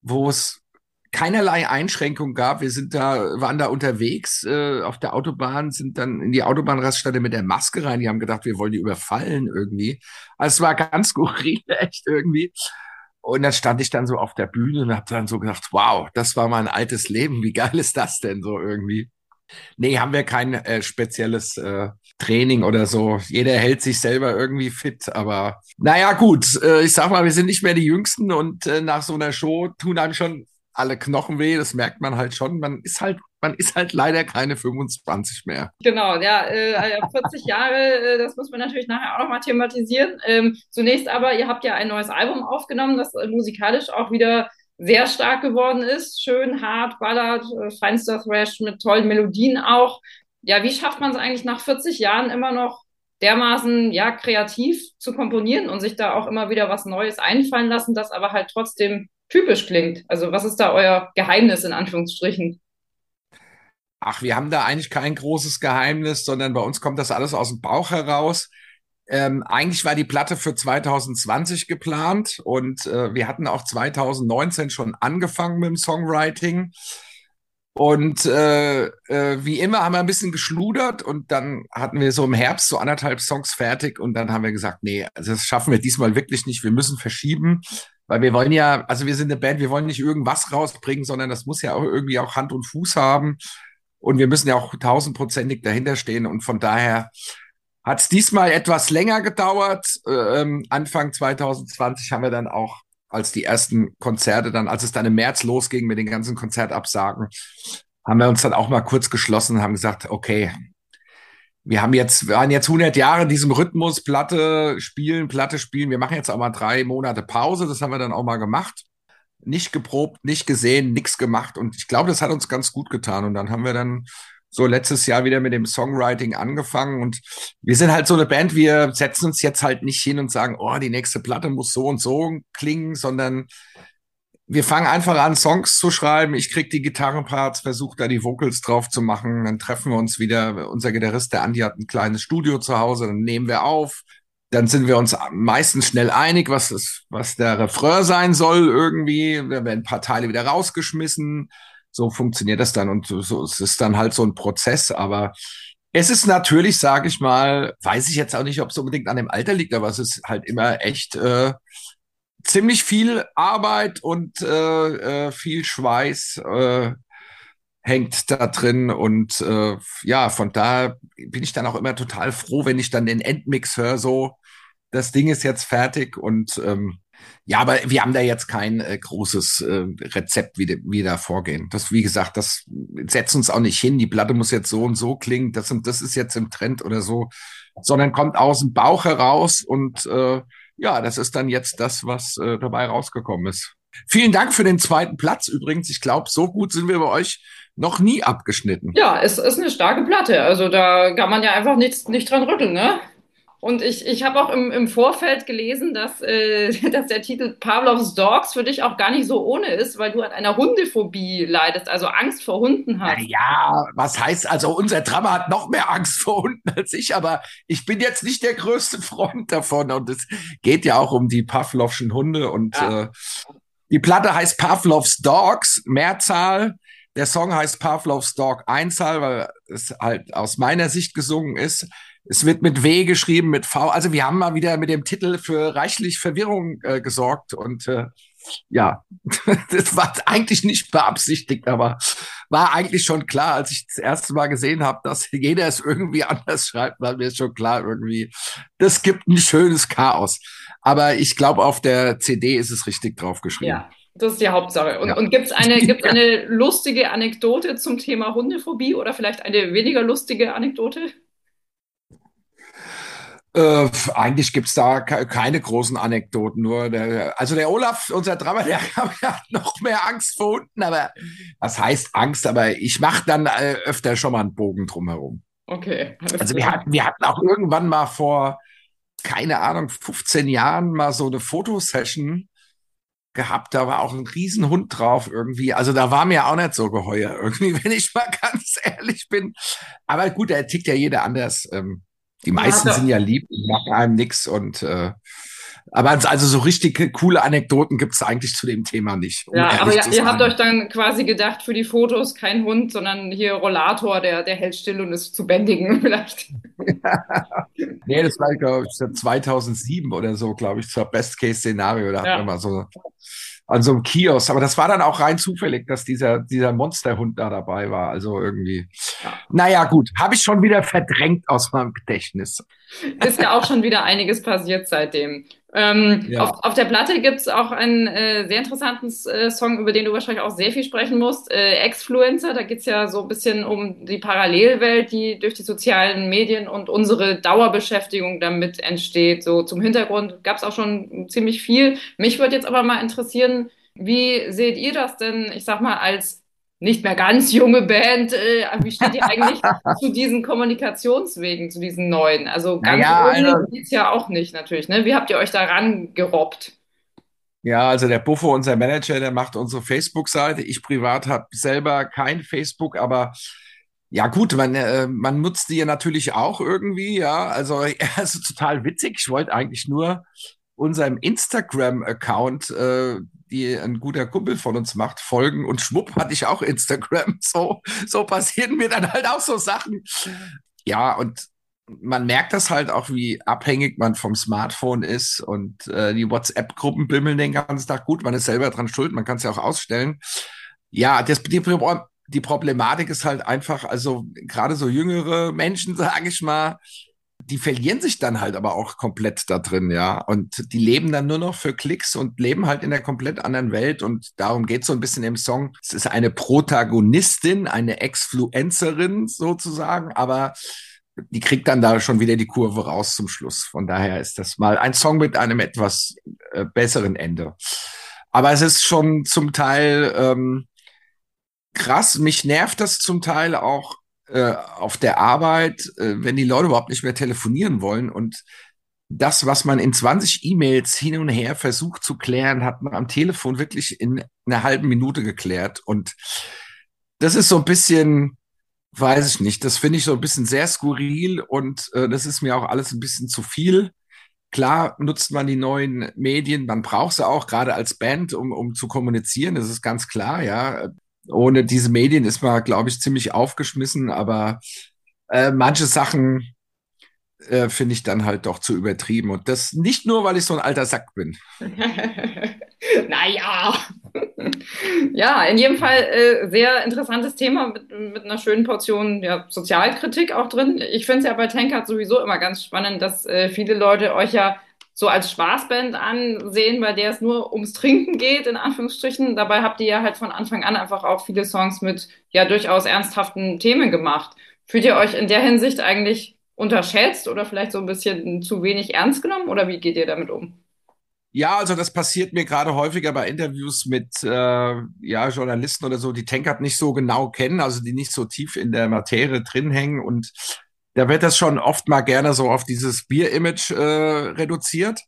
wo es keinerlei Einschränkung gab. Wir sind da, waren da unterwegs äh, auf der Autobahn, sind dann in die Autobahnraststätte mit der Maske rein. Die haben gedacht, wir wollen die überfallen irgendwie. Also es war ganz skurril, echt irgendwie. Und dann stand ich dann so auf der Bühne und habe dann so gedacht, wow, das war mein altes Leben. Wie geil ist das denn so irgendwie? Nee, haben wir kein äh, spezielles äh, Training oder so. Jeder hält sich selber irgendwie fit, aber naja, gut. Äh, ich sag mal, wir sind nicht mehr die Jüngsten und äh, nach so einer Show tun einem schon alle Knochen weh. Das merkt man halt schon. Man ist halt man ist halt leider keine 25 mehr. Genau, ja, äh, 40 Jahre, äh, das muss man natürlich nachher auch nochmal thematisieren. Ähm, zunächst aber, ihr habt ja ein neues Album aufgenommen, das äh, musikalisch auch wieder sehr stark geworden ist. Schön, hart, ballert, äh, feinster Thrash mit tollen Melodien auch. Ja, wie schafft man es eigentlich nach 40 Jahren immer noch dermaßen ja kreativ zu komponieren und sich da auch immer wieder was Neues einfallen lassen, das aber halt trotzdem typisch klingt? Also was ist da euer Geheimnis in Anführungsstrichen? Ach, wir haben da eigentlich kein großes Geheimnis, sondern bei uns kommt das alles aus dem Bauch heraus. Ähm, eigentlich war die Platte für 2020 geplant und äh, wir hatten auch 2019 schon angefangen mit dem Songwriting. Und äh, äh, wie immer haben wir ein bisschen geschludert und dann hatten wir so im Herbst so anderthalb Songs fertig und dann haben wir gesagt, nee, also das schaffen wir diesmal wirklich nicht, wir müssen verschieben, weil wir wollen ja, also wir sind eine Band, wir wollen nicht irgendwas rausbringen, sondern das muss ja auch irgendwie auch Hand und Fuß haben. Und wir müssen ja auch tausendprozentig dahinter stehen. Und von daher hat es diesmal etwas länger gedauert. Ähm, Anfang 2020 haben wir dann auch, als die ersten Konzerte dann, als es dann im März losging mit den ganzen Konzertabsagen, haben wir uns dann auch mal kurz geschlossen und haben gesagt, okay, wir haben jetzt, wir waren jetzt 100 Jahre in diesem Rhythmus, Platte spielen, Platte spielen. Wir machen jetzt auch mal drei Monate Pause. Das haben wir dann auch mal gemacht nicht geprobt, nicht gesehen, nichts gemacht. Und ich glaube, das hat uns ganz gut getan. Und dann haben wir dann so letztes Jahr wieder mit dem Songwriting angefangen. Und wir sind halt so eine Band, wir setzen uns jetzt halt nicht hin und sagen, oh, die nächste Platte muss so und so klingen, sondern wir fangen einfach an, Songs zu schreiben. Ich krieg die Gitarrenparts, versuche da die Vocals drauf zu machen. Dann treffen wir uns wieder. Unser Gitarrist, der Andi, hat ein kleines Studio zu Hause. Dann nehmen wir auf, dann sind wir uns meistens schnell einig, was, ist, was der Refrain sein soll irgendwie. Da werden ein paar Teile wieder rausgeschmissen. So funktioniert das dann und so, es ist dann halt so ein Prozess. Aber es ist natürlich, sage ich mal, weiß ich jetzt auch nicht, ob es unbedingt an dem Alter liegt, aber es ist halt immer echt äh, ziemlich viel Arbeit und äh, äh, viel Schweiß. Äh, hängt da drin und äh, ja, von da bin ich dann auch immer total froh, wenn ich dann den Endmix höre, so das Ding ist jetzt fertig und ähm, Ja, aber wir haben da jetzt kein äh, großes äh, Rezept, wie, de, wie da vorgehen. Das, wie gesagt, das setzt uns auch nicht hin. Die Platte muss jetzt so und so klingen. Das, und das ist jetzt im Trend oder so, sondern kommt aus dem Bauch heraus und äh, ja, das ist dann jetzt das, was äh, dabei rausgekommen ist. Vielen Dank für den zweiten Platz übrigens. Ich glaube, so gut sind wir bei euch noch nie abgeschnitten. Ja, es ist eine starke Platte. Also da kann man ja einfach nichts, nicht dran rütteln, ne? Und ich, ich habe auch im, im Vorfeld gelesen, dass, äh, dass der Titel Pavlovs Dogs für dich auch gar nicht so ohne ist, weil du an einer Hundephobie leidest, also Angst vor Hunden hast. Ja, was heißt, also unser Drama hat noch mehr Angst vor Hunden als ich, aber ich bin jetzt nicht der größte Freund davon. Und es geht ja auch um die Pavlovschen Hunde. Und ja. äh, die Platte heißt Pavlovs Dogs, Mehrzahl. Der Song heißt Pavlovs Dog Einzahl, weil es halt aus meiner Sicht gesungen ist. Es wird mit W geschrieben, mit V. Also wir haben mal wieder mit dem Titel für reichlich Verwirrung äh, gesorgt und äh, ja, das war eigentlich nicht beabsichtigt, aber war eigentlich schon klar, als ich das erste Mal gesehen habe, dass jeder es irgendwie anders schreibt, war mir schon klar irgendwie, das gibt ein schönes Chaos. Aber ich glaube, auf der CD ist es richtig drauf geschrieben. Ja. Das ist die Hauptsache. Und, ja. und gibt es eine, gibt's eine lustige Anekdote zum Thema Hundephobie oder vielleicht eine weniger lustige Anekdote? Äh, eigentlich gibt's da keine großen Anekdoten, nur der, also der Olaf, unser Drama, der hat noch mehr Angst vor Hunden, aber was heißt Angst, aber ich mache dann äh, öfter schon mal einen Bogen drumherum. Okay. Also wir hatten, wir hatten auch irgendwann mal vor, keine Ahnung, 15 Jahren mal so eine Fotosession gehabt, da war auch ein Riesenhund drauf irgendwie. Also da war mir auch nicht so geheuer irgendwie, wenn ich mal ganz ehrlich bin. Aber gut, da tickt ja jeder anders. Ähm, die meisten ja, sind ja lieb, machen einem nix und äh, aber also so richtig coole Anekdoten gibt es eigentlich zu dem Thema nicht. Um ja, aber ja, ihr habt euch dann quasi gedacht, für die Fotos kein Hund, sondern hier Rollator, der, der hält still und ist zu bändigen vielleicht. nee, das war, glaube ich, 2007 oder so, glaube ich, zur Best-Case-Szenario. Da ja. hatten wir mal so an so einem Kiosk. Aber das war dann auch rein zufällig, dass dieser, dieser Monsterhund da dabei war. Also irgendwie. Ja. Naja, gut, habe ich schon wieder verdrängt aus meinem Gedächtnis. Ist ja auch schon wieder einiges passiert seitdem. Ähm, ja. auf, auf, der Platte gibt es auch einen äh, sehr interessanten äh, Song, über den du wahrscheinlich auch sehr viel sprechen musst. Äh, Exfluencer, da geht es ja so ein bisschen um die Parallelwelt, die durch die sozialen Medien und unsere Dauerbeschäftigung damit entsteht. So zum Hintergrund gab es auch schon ziemlich viel. Mich würde jetzt aber mal interessieren, wie seht ihr das denn, ich sag mal, als nicht mehr ganz junge Band. Äh, wie steht ihr eigentlich zu diesen Kommunikationswegen, zu diesen neuen? Also ganz ja, ohne also, es ja auch nicht natürlich. Ne? Wie habt ihr euch daran gerobbt? Ja, also der Buffo, unser Manager, der macht unsere Facebook-Seite. Ich privat habe selber kein Facebook, aber ja gut, man, äh, man nutzt die ja natürlich auch irgendwie, ja. Also, also total witzig. Ich wollte eigentlich nur unserem Instagram-Account äh, die ein guter Kumpel von uns macht, folgen und schwupp hatte ich auch Instagram. So, so passieren mir dann halt auch so Sachen. Ja, und man merkt das halt auch, wie abhängig man vom Smartphone ist und äh, die WhatsApp-Gruppen bimmeln den ganzen Tag gut. Man ist selber dran schuld, man kann es ja auch ausstellen. Ja, das, die, die Problematik ist halt einfach, also gerade so jüngere Menschen, sage ich mal, die verlieren sich dann halt aber auch komplett da drin, ja. Und die leben dann nur noch für Klicks und leben halt in einer komplett anderen Welt. Und darum geht es so ein bisschen im Song. Es ist eine Protagonistin, eine Exfluencerin sozusagen, aber die kriegt dann da schon wieder die Kurve raus zum Schluss. Von daher ist das mal ein Song mit einem etwas äh, besseren Ende. Aber es ist schon zum Teil ähm, krass. Mich nervt das zum Teil auch äh, auf der Arbeit, äh, wenn die Leute überhaupt nicht mehr telefonieren wollen und das, was man in 20 E-Mails hin und her versucht zu klären, hat man am Telefon wirklich in einer halben Minute geklärt. Und das ist so ein bisschen, weiß ich nicht, das finde ich so ein bisschen sehr skurril und äh, das ist mir auch alles ein bisschen zu viel. Klar nutzt man die neuen Medien, man braucht sie auch gerade als Band, um, um zu kommunizieren, das ist ganz klar, ja ohne diese Medien ist man, glaube ich, ziemlich aufgeschmissen, aber äh, manche Sachen äh, finde ich dann halt doch zu übertrieben. Und das nicht nur, weil ich so ein alter Sack bin. naja. ja, in jedem Fall äh, sehr interessantes Thema mit, mit einer schönen Portion ja, Sozialkritik auch drin. Ich finde es ja bei Tankard sowieso immer ganz spannend, dass äh, viele Leute euch ja so als Spaßband ansehen, bei der es nur ums Trinken geht, in Anführungsstrichen. Dabei habt ihr ja halt von Anfang an einfach auch viele Songs mit ja durchaus ernsthaften Themen gemacht. Fühlt ihr euch in der Hinsicht eigentlich unterschätzt oder vielleicht so ein bisschen zu wenig ernst genommen oder wie geht ihr damit um? Ja, also das passiert mir gerade häufiger bei Interviews mit äh, ja, Journalisten oder so, die Tankard nicht so genau kennen, also die nicht so tief in der Materie drin hängen. Und da wird das schon oft mal gerne so auf dieses Bier-Image äh, reduziert.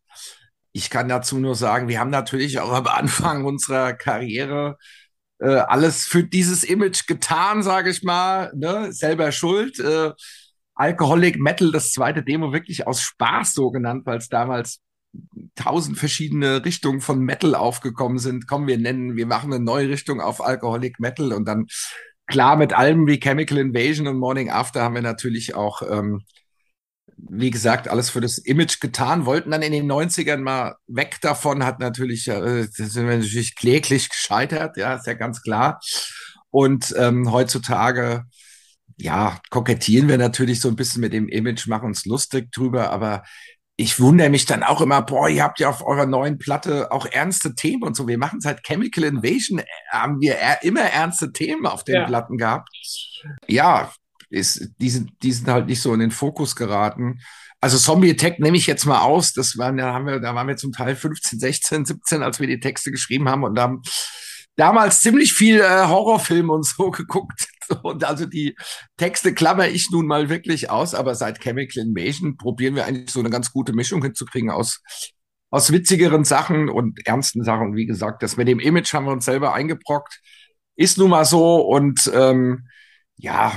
Ich kann dazu nur sagen, wir haben natürlich auch am Anfang unserer Karriere äh, alles für dieses Image getan, sage ich mal. Ne? Selber schuld. Äh, Alcoholic Metal, das zweite Demo, wirklich aus Spaß so genannt, weil es damals tausend verschiedene Richtungen von Metal aufgekommen sind. Komm, wir nennen, wir machen eine neue Richtung auf Alcoholic Metal und dann klar mit Alben wie Chemical Invasion und Morning After haben wir natürlich auch, ähm, wie gesagt, alles für das Image getan, wollten dann in den 90ern mal weg davon, hat natürlich, äh, sind wir natürlich kläglich gescheitert, ja, ist ja ganz klar. Und ähm, heutzutage, ja, kokettieren wir natürlich so ein bisschen mit dem Image, machen uns lustig drüber, aber ich wundere mich dann auch immer, boah, ihr habt ja auf eurer neuen Platte auch ernste Themen und so. Wir machen seit Chemical Invasion, haben wir immer ernste Themen auf den ja. Platten gehabt. Ja, ist, die, sind, die sind halt nicht so in den Fokus geraten. Also Zombie Attack nehme ich jetzt mal aus. Das waren, da haben wir, da waren wir zum Teil 15, 16, 17, als wir die Texte geschrieben haben und haben damals ziemlich viel äh, Horrorfilme und so geguckt. Und also die Texte klammer ich nun mal wirklich aus, aber seit Chemical Invasion probieren wir eigentlich so eine ganz gute Mischung hinzukriegen aus, aus witzigeren Sachen und ernsten Sachen. Wie gesagt, das mit dem Image haben wir uns selber eingebrockt. Ist nun mal so und ähm, ja,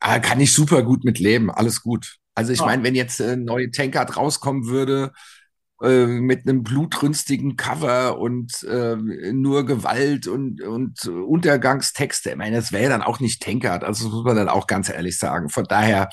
äh, kann ich super gut mit leben. Alles gut. Also ich meine, wenn jetzt äh, neue Tankard rauskommen würde, äh, mit einem blutrünstigen Cover und äh, nur Gewalt und, und Untergangstexte. Ich meine, das wäre dann auch nicht Tankard, also das muss man dann auch ganz ehrlich sagen. Von daher,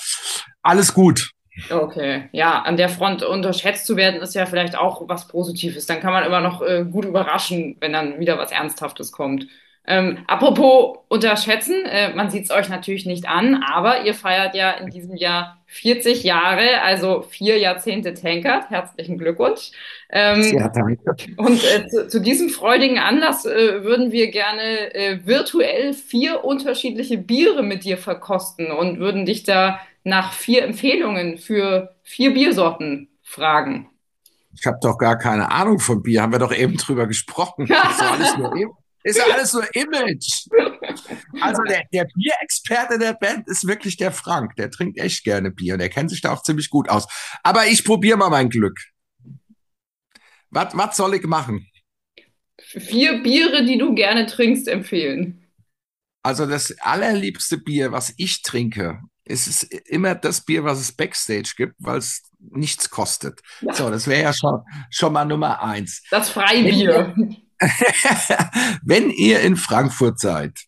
alles gut. Okay, ja, an der Front unterschätzt zu werden, ist ja vielleicht auch was Positives. Dann kann man immer noch äh, gut überraschen, wenn dann wieder was Ernsthaftes kommt. Ähm, apropos unterschätzen, äh, man sieht es euch natürlich nicht an, aber ihr feiert ja in diesem Jahr 40 Jahre, also vier Jahrzehnte Tankert. Herzlichen Glückwunsch. Ähm, ja, danke. Und äh, zu, zu, diesem freudigen Anlass äh, würden wir gerne äh, virtuell vier unterschiedliche Biere mit dir verkosten und würden dich da nach vier Empfehlungen für vier Biersorten fragen. Ich habe doch gar keine Ahnung von Bier, haben wir doch eben drüber gesprochen. Das ist alles nur eben. Ist ja alles nur Image. Also der, der Bierexperte der Band ist wirklich der Frank. Der trinkt echt gerne Bier und der kennt sich da auch ziemlich gut aus. Aber ich probiere mal mein Glück. Was, was soll ich machen? Vier Biere, die du gerne trinkst, empfehlen. Also das allerliebste Bier, was ich trinke, ist es immer das Bier, was es Backstage gibt, weil es nichts kostet. Ja. So, das wäre ja schon, schon mal Nummer eins. Das Freibier. Wenn ihr in Frankfurt seid,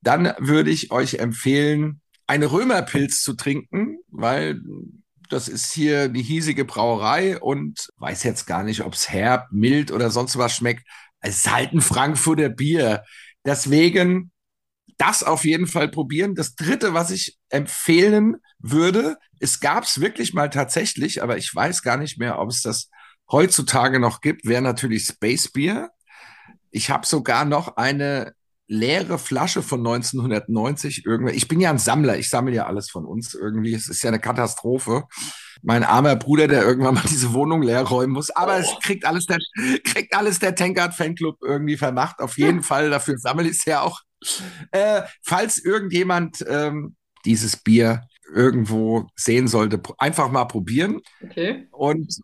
dann würde ich euch empfehlen, eine Römerpilz zu trinken, weil das ist hier die hiesige Brauerei und weiß jetzt gar nicht, ob es herb, mild oder sonst was schmeckt. Es ist halt ein Frankfurter Bier. Deswegen das auf jeden Fall probieren. Das dritte, was ich empfehlen würde, es gab es wirklich mal tatsächlich, aber ich weiß gar nicht mehr, ob es das heutzutage noch gibt, wäre natürlich Space Beer. Ich habe sogar noch eine leere Flasche von 1990 irgendwie. Ich bin ja ein Sammler, ich sammle ja alles von uns irgendwie. Es ist ja eine Katastrophe. Mein armer Bruder, der irgendwann mal diese Wohnung leer räumen muss. Aber oh. es kriegt alles der, kriegt alles der Tankard Fanclub irgendwie vermacht. Auf jeden Fall, dafür sammle ich es ja auch. Äh, falls irgendjemand ähm, dieses Bier irgendwo sehen sollte, einfach mal probieren. Okay. Und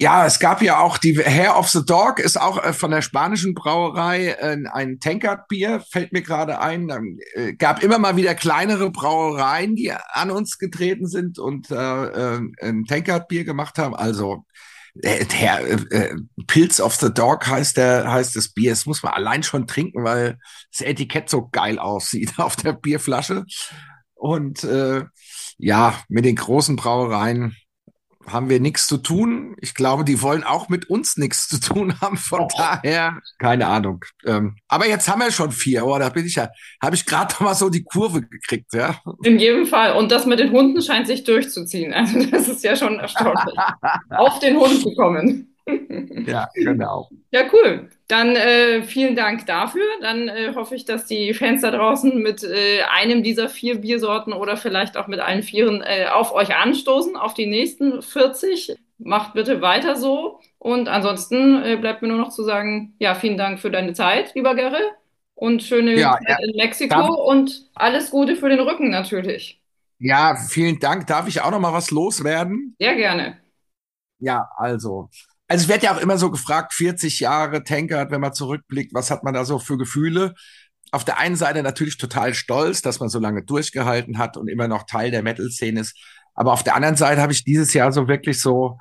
ja, es gab ja auch die Hair of the Dog, ist auch äh, von der spanischen Brauerei äh, ein Tankard-Bier, fällt mir gerade ein. Dann äh, gab immer mal wieder kleinere Brauereien, die an uns getreten sind und äh, äh, ein Tankard-Bier gemacht haben. Also der äh, Pilz of the Dog heißt der heißt das Bier. Das muss man allein schon trinken, weil das Etikett so geil aussieht auf der Bierflasche. Und ja, mit den großen Brauereien haben wir nichts zu tun. Ich glaube, die wollen auch mit uns nichts zu tun haben. Von daher, keine Ahnung. Ähm, aber jetzt haben wir schon vier. Oh, da bin ich ja, habe ich gerade mal so die Kurve gekriegt, ja. In jedem Fall. Und das mit den Hunden scheint sich durchzuziehen. Also das ist ja schon erstaunlich. Auf den Hund zu kommen. Ja, genau. Ja, cool. Dann äh, vielen Dank dafür. Dann äh, hoffe ich, dass die Fans da draußen mit äh, einem dieser vier Biersorten oder vielleicht auch mit allen vieren äh, auf euch anstoßen, auf die nächsten 40. Macht bitte weiter so. Und ansonsten äh, bleibt mir nur noch zu sagen, ja, vielen Dank für deine Zeit, lieber Gerre. Und schöne Ja, Zeit ja. in Mexiko Danke. und alles Gute für den Rücken natürlich. Ja, vielen Dank. Darf ich auch noch mal was loswerden? Sehr gerne. Ja, also. Also es wird ja auch immer so gefragt, 40 Jahre Tankard, wenn man zurückblickt, was hat man da so für Gefühle? Auf der einen Seite natürlich total stolz, dass man so lange durchgehalten hat und immer noch Teil der Metal-Szene ist. Aber auf der anderen Seite habe ich dieses Jahr so wirklich so,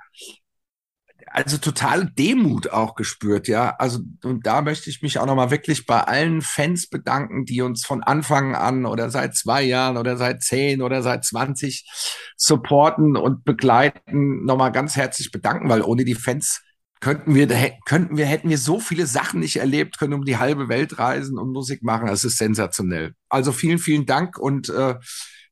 also totale Demut auch gespürt, ja. Also, und da möchte ich mich auch nochmal wirklich bei allen Fans bedanken, die uns von Anfang an oder seit zwei Jahren oder seit zehn oder seit 20 supporten und begleiten. Nochmal ganz herzlich bedanken, weil ohne die Fans könnten wir, könnten wir, hätten wir so viele Sachen nicht erlebt, können um die halbe Welt reisen und Musik machen. Das ist sensationell. Also vielen, vielen Dank und äh,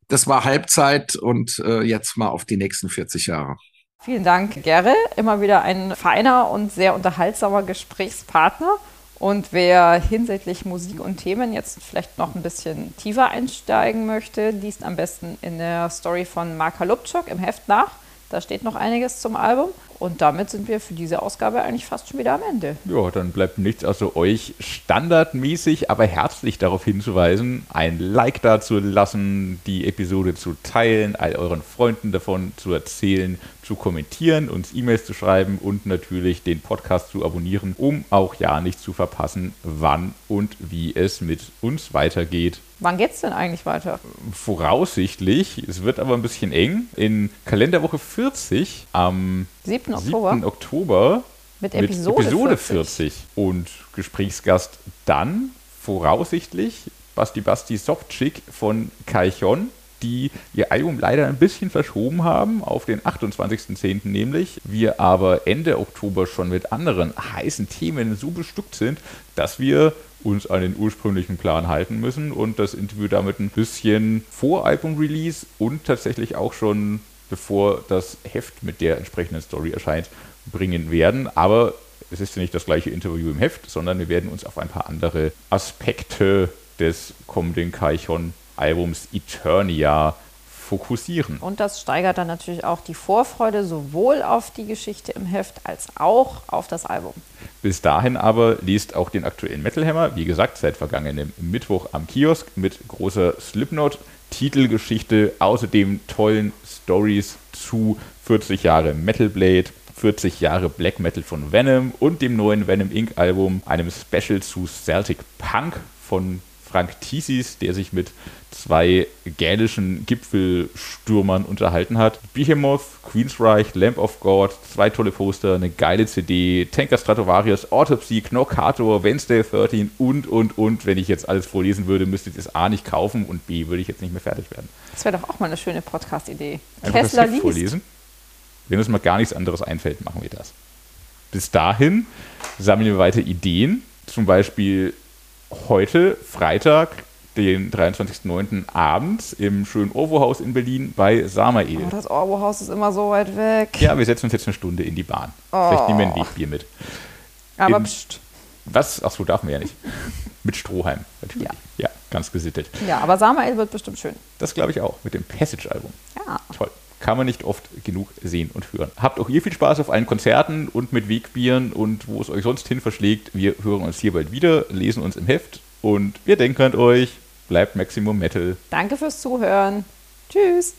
das war Halbzeit und äh, jetzt mal auf die nächsten 40 Jahre. Vielen Dank, Gerre. Immer wieder ein feiner und sehr unterhaltsamer Gesprächspartner. Und wer hinsichtlich Musik und Themen jetzt vielleicht noch ein bisschen tiefer einsteigen möchte, liest am besten in der Story von Mark Halupczuk im Heft nach. Da steht noch einiges zum Album. Und damit sind wir für diese Ausgabe eigentlich fast schon wieder am Ende. Ja, dann bleibt nichts außer euch standardmäßig, aber herzlich darauf hinzuweisen, ein Like da zu lassen, die Episode zu teilen, all euren Freunden davon zu erzählen, zu kommentieren, uns E-Mails zu schreiben und natürlich den Podcast zu abonnieren, um auch ja nicht zu verpassen, wann und wie es mit uns weitergeht. Wann geht's denn eigentlich weiter? Voraussichtlich, es wird aber ein bisschen eng, in Kalenderwoche 40 am 7. Oktober 7. Oktober mit mit Episode, Episode 40. 40. Und Gesprächsgast dann voraussichtlich Basti Basti Softchick von Kaichon, die ihr Album leider ein bisschen verschoben haben, auf den 28.10. nämlich. Wir aber Ende Oktober schon mit anderen heißen Themen so bestückt sind, dass wir uns an den ursprünglichen Plan halten müssen und das Interview damit ein bisschen vor Album-Release und tatsächlich auch schon bevor das Heft mit der entsprechenden Story erscheint, bringen werden. Aber es ist ja nicht das gleiche Interview im Heft, sondern wir werden uns auf ein paar andere Aspekte des kommenden Kaichon-Albums Eternia fokussieren. Und das steigert dann natürlich auch die Vorfreude sowohl auf die Geschichte im Heft als auch auf das Album. Bis dahin aber liest auch den aktuellen Metal Hammer, wie gesagt, seit vergangenem Mittwoch am Kiosk mit großer Slipknot. Titelgeschichte, außerdem tollen Stories zu 40 Jahre Metal Blade, 40 Jahre Black Metal von Venom und dem neuen Venom Inc. Album, einem Special zu Celtic Punk von Frank Thesis, der sich mit zwei gälischen Gipfelstürmern unterhalten hat. Behemoth, Queensreich, Lamp of God, zwei tolle Poster, eine geile CD, Tanker Stratovarius, Autopsy, Knockator, Wednesday 13 und, und, und. Wenn ich jetzt alles vorlesen würde, müsstet ihr es A nicht kaufen und B würde ich jetzt nicht mehr fertig werden. Das wäre doch auch mal eine schöne Podcast-Idee. Kessler liest. vorlesen. Wenn uns mal gar nichts anderes einfällt, machen wir das. Bis dahin sammeln wir weiter Ideen. Zum Beispiel heute, Freitag, den 23.09. abends im schönen Orwo-Haus in Berlin bei Samael. Oh, das Orbo-Haus ist immer so weit weg. Ja, wir setzen uns jetzt eine Stunde in die Bahn. Vielleicht nehmen wir ein Wegbier mit. Aber in- pst. Was? Ach so, darf man ja nicht. Mit Strohhalm, natürlich. Ja. ja, ganz gesittet. Ja, aber Samael wird bestimmt schön. Das glaube ich auch, mit dem Passage-Album. Ja. Toll. Kann man nicht oft genug sehen und hören. Habt auch ihr viel Spaß auf allen Konzerten und mit Wegbieren und wo es euch sonst hin verschlägt. Wir hören uns hier bald wieder, lesen uns im Heft und wir denken an euch. Bleibt Maximum Metal. Danke fürs Zuhören. Tschüss.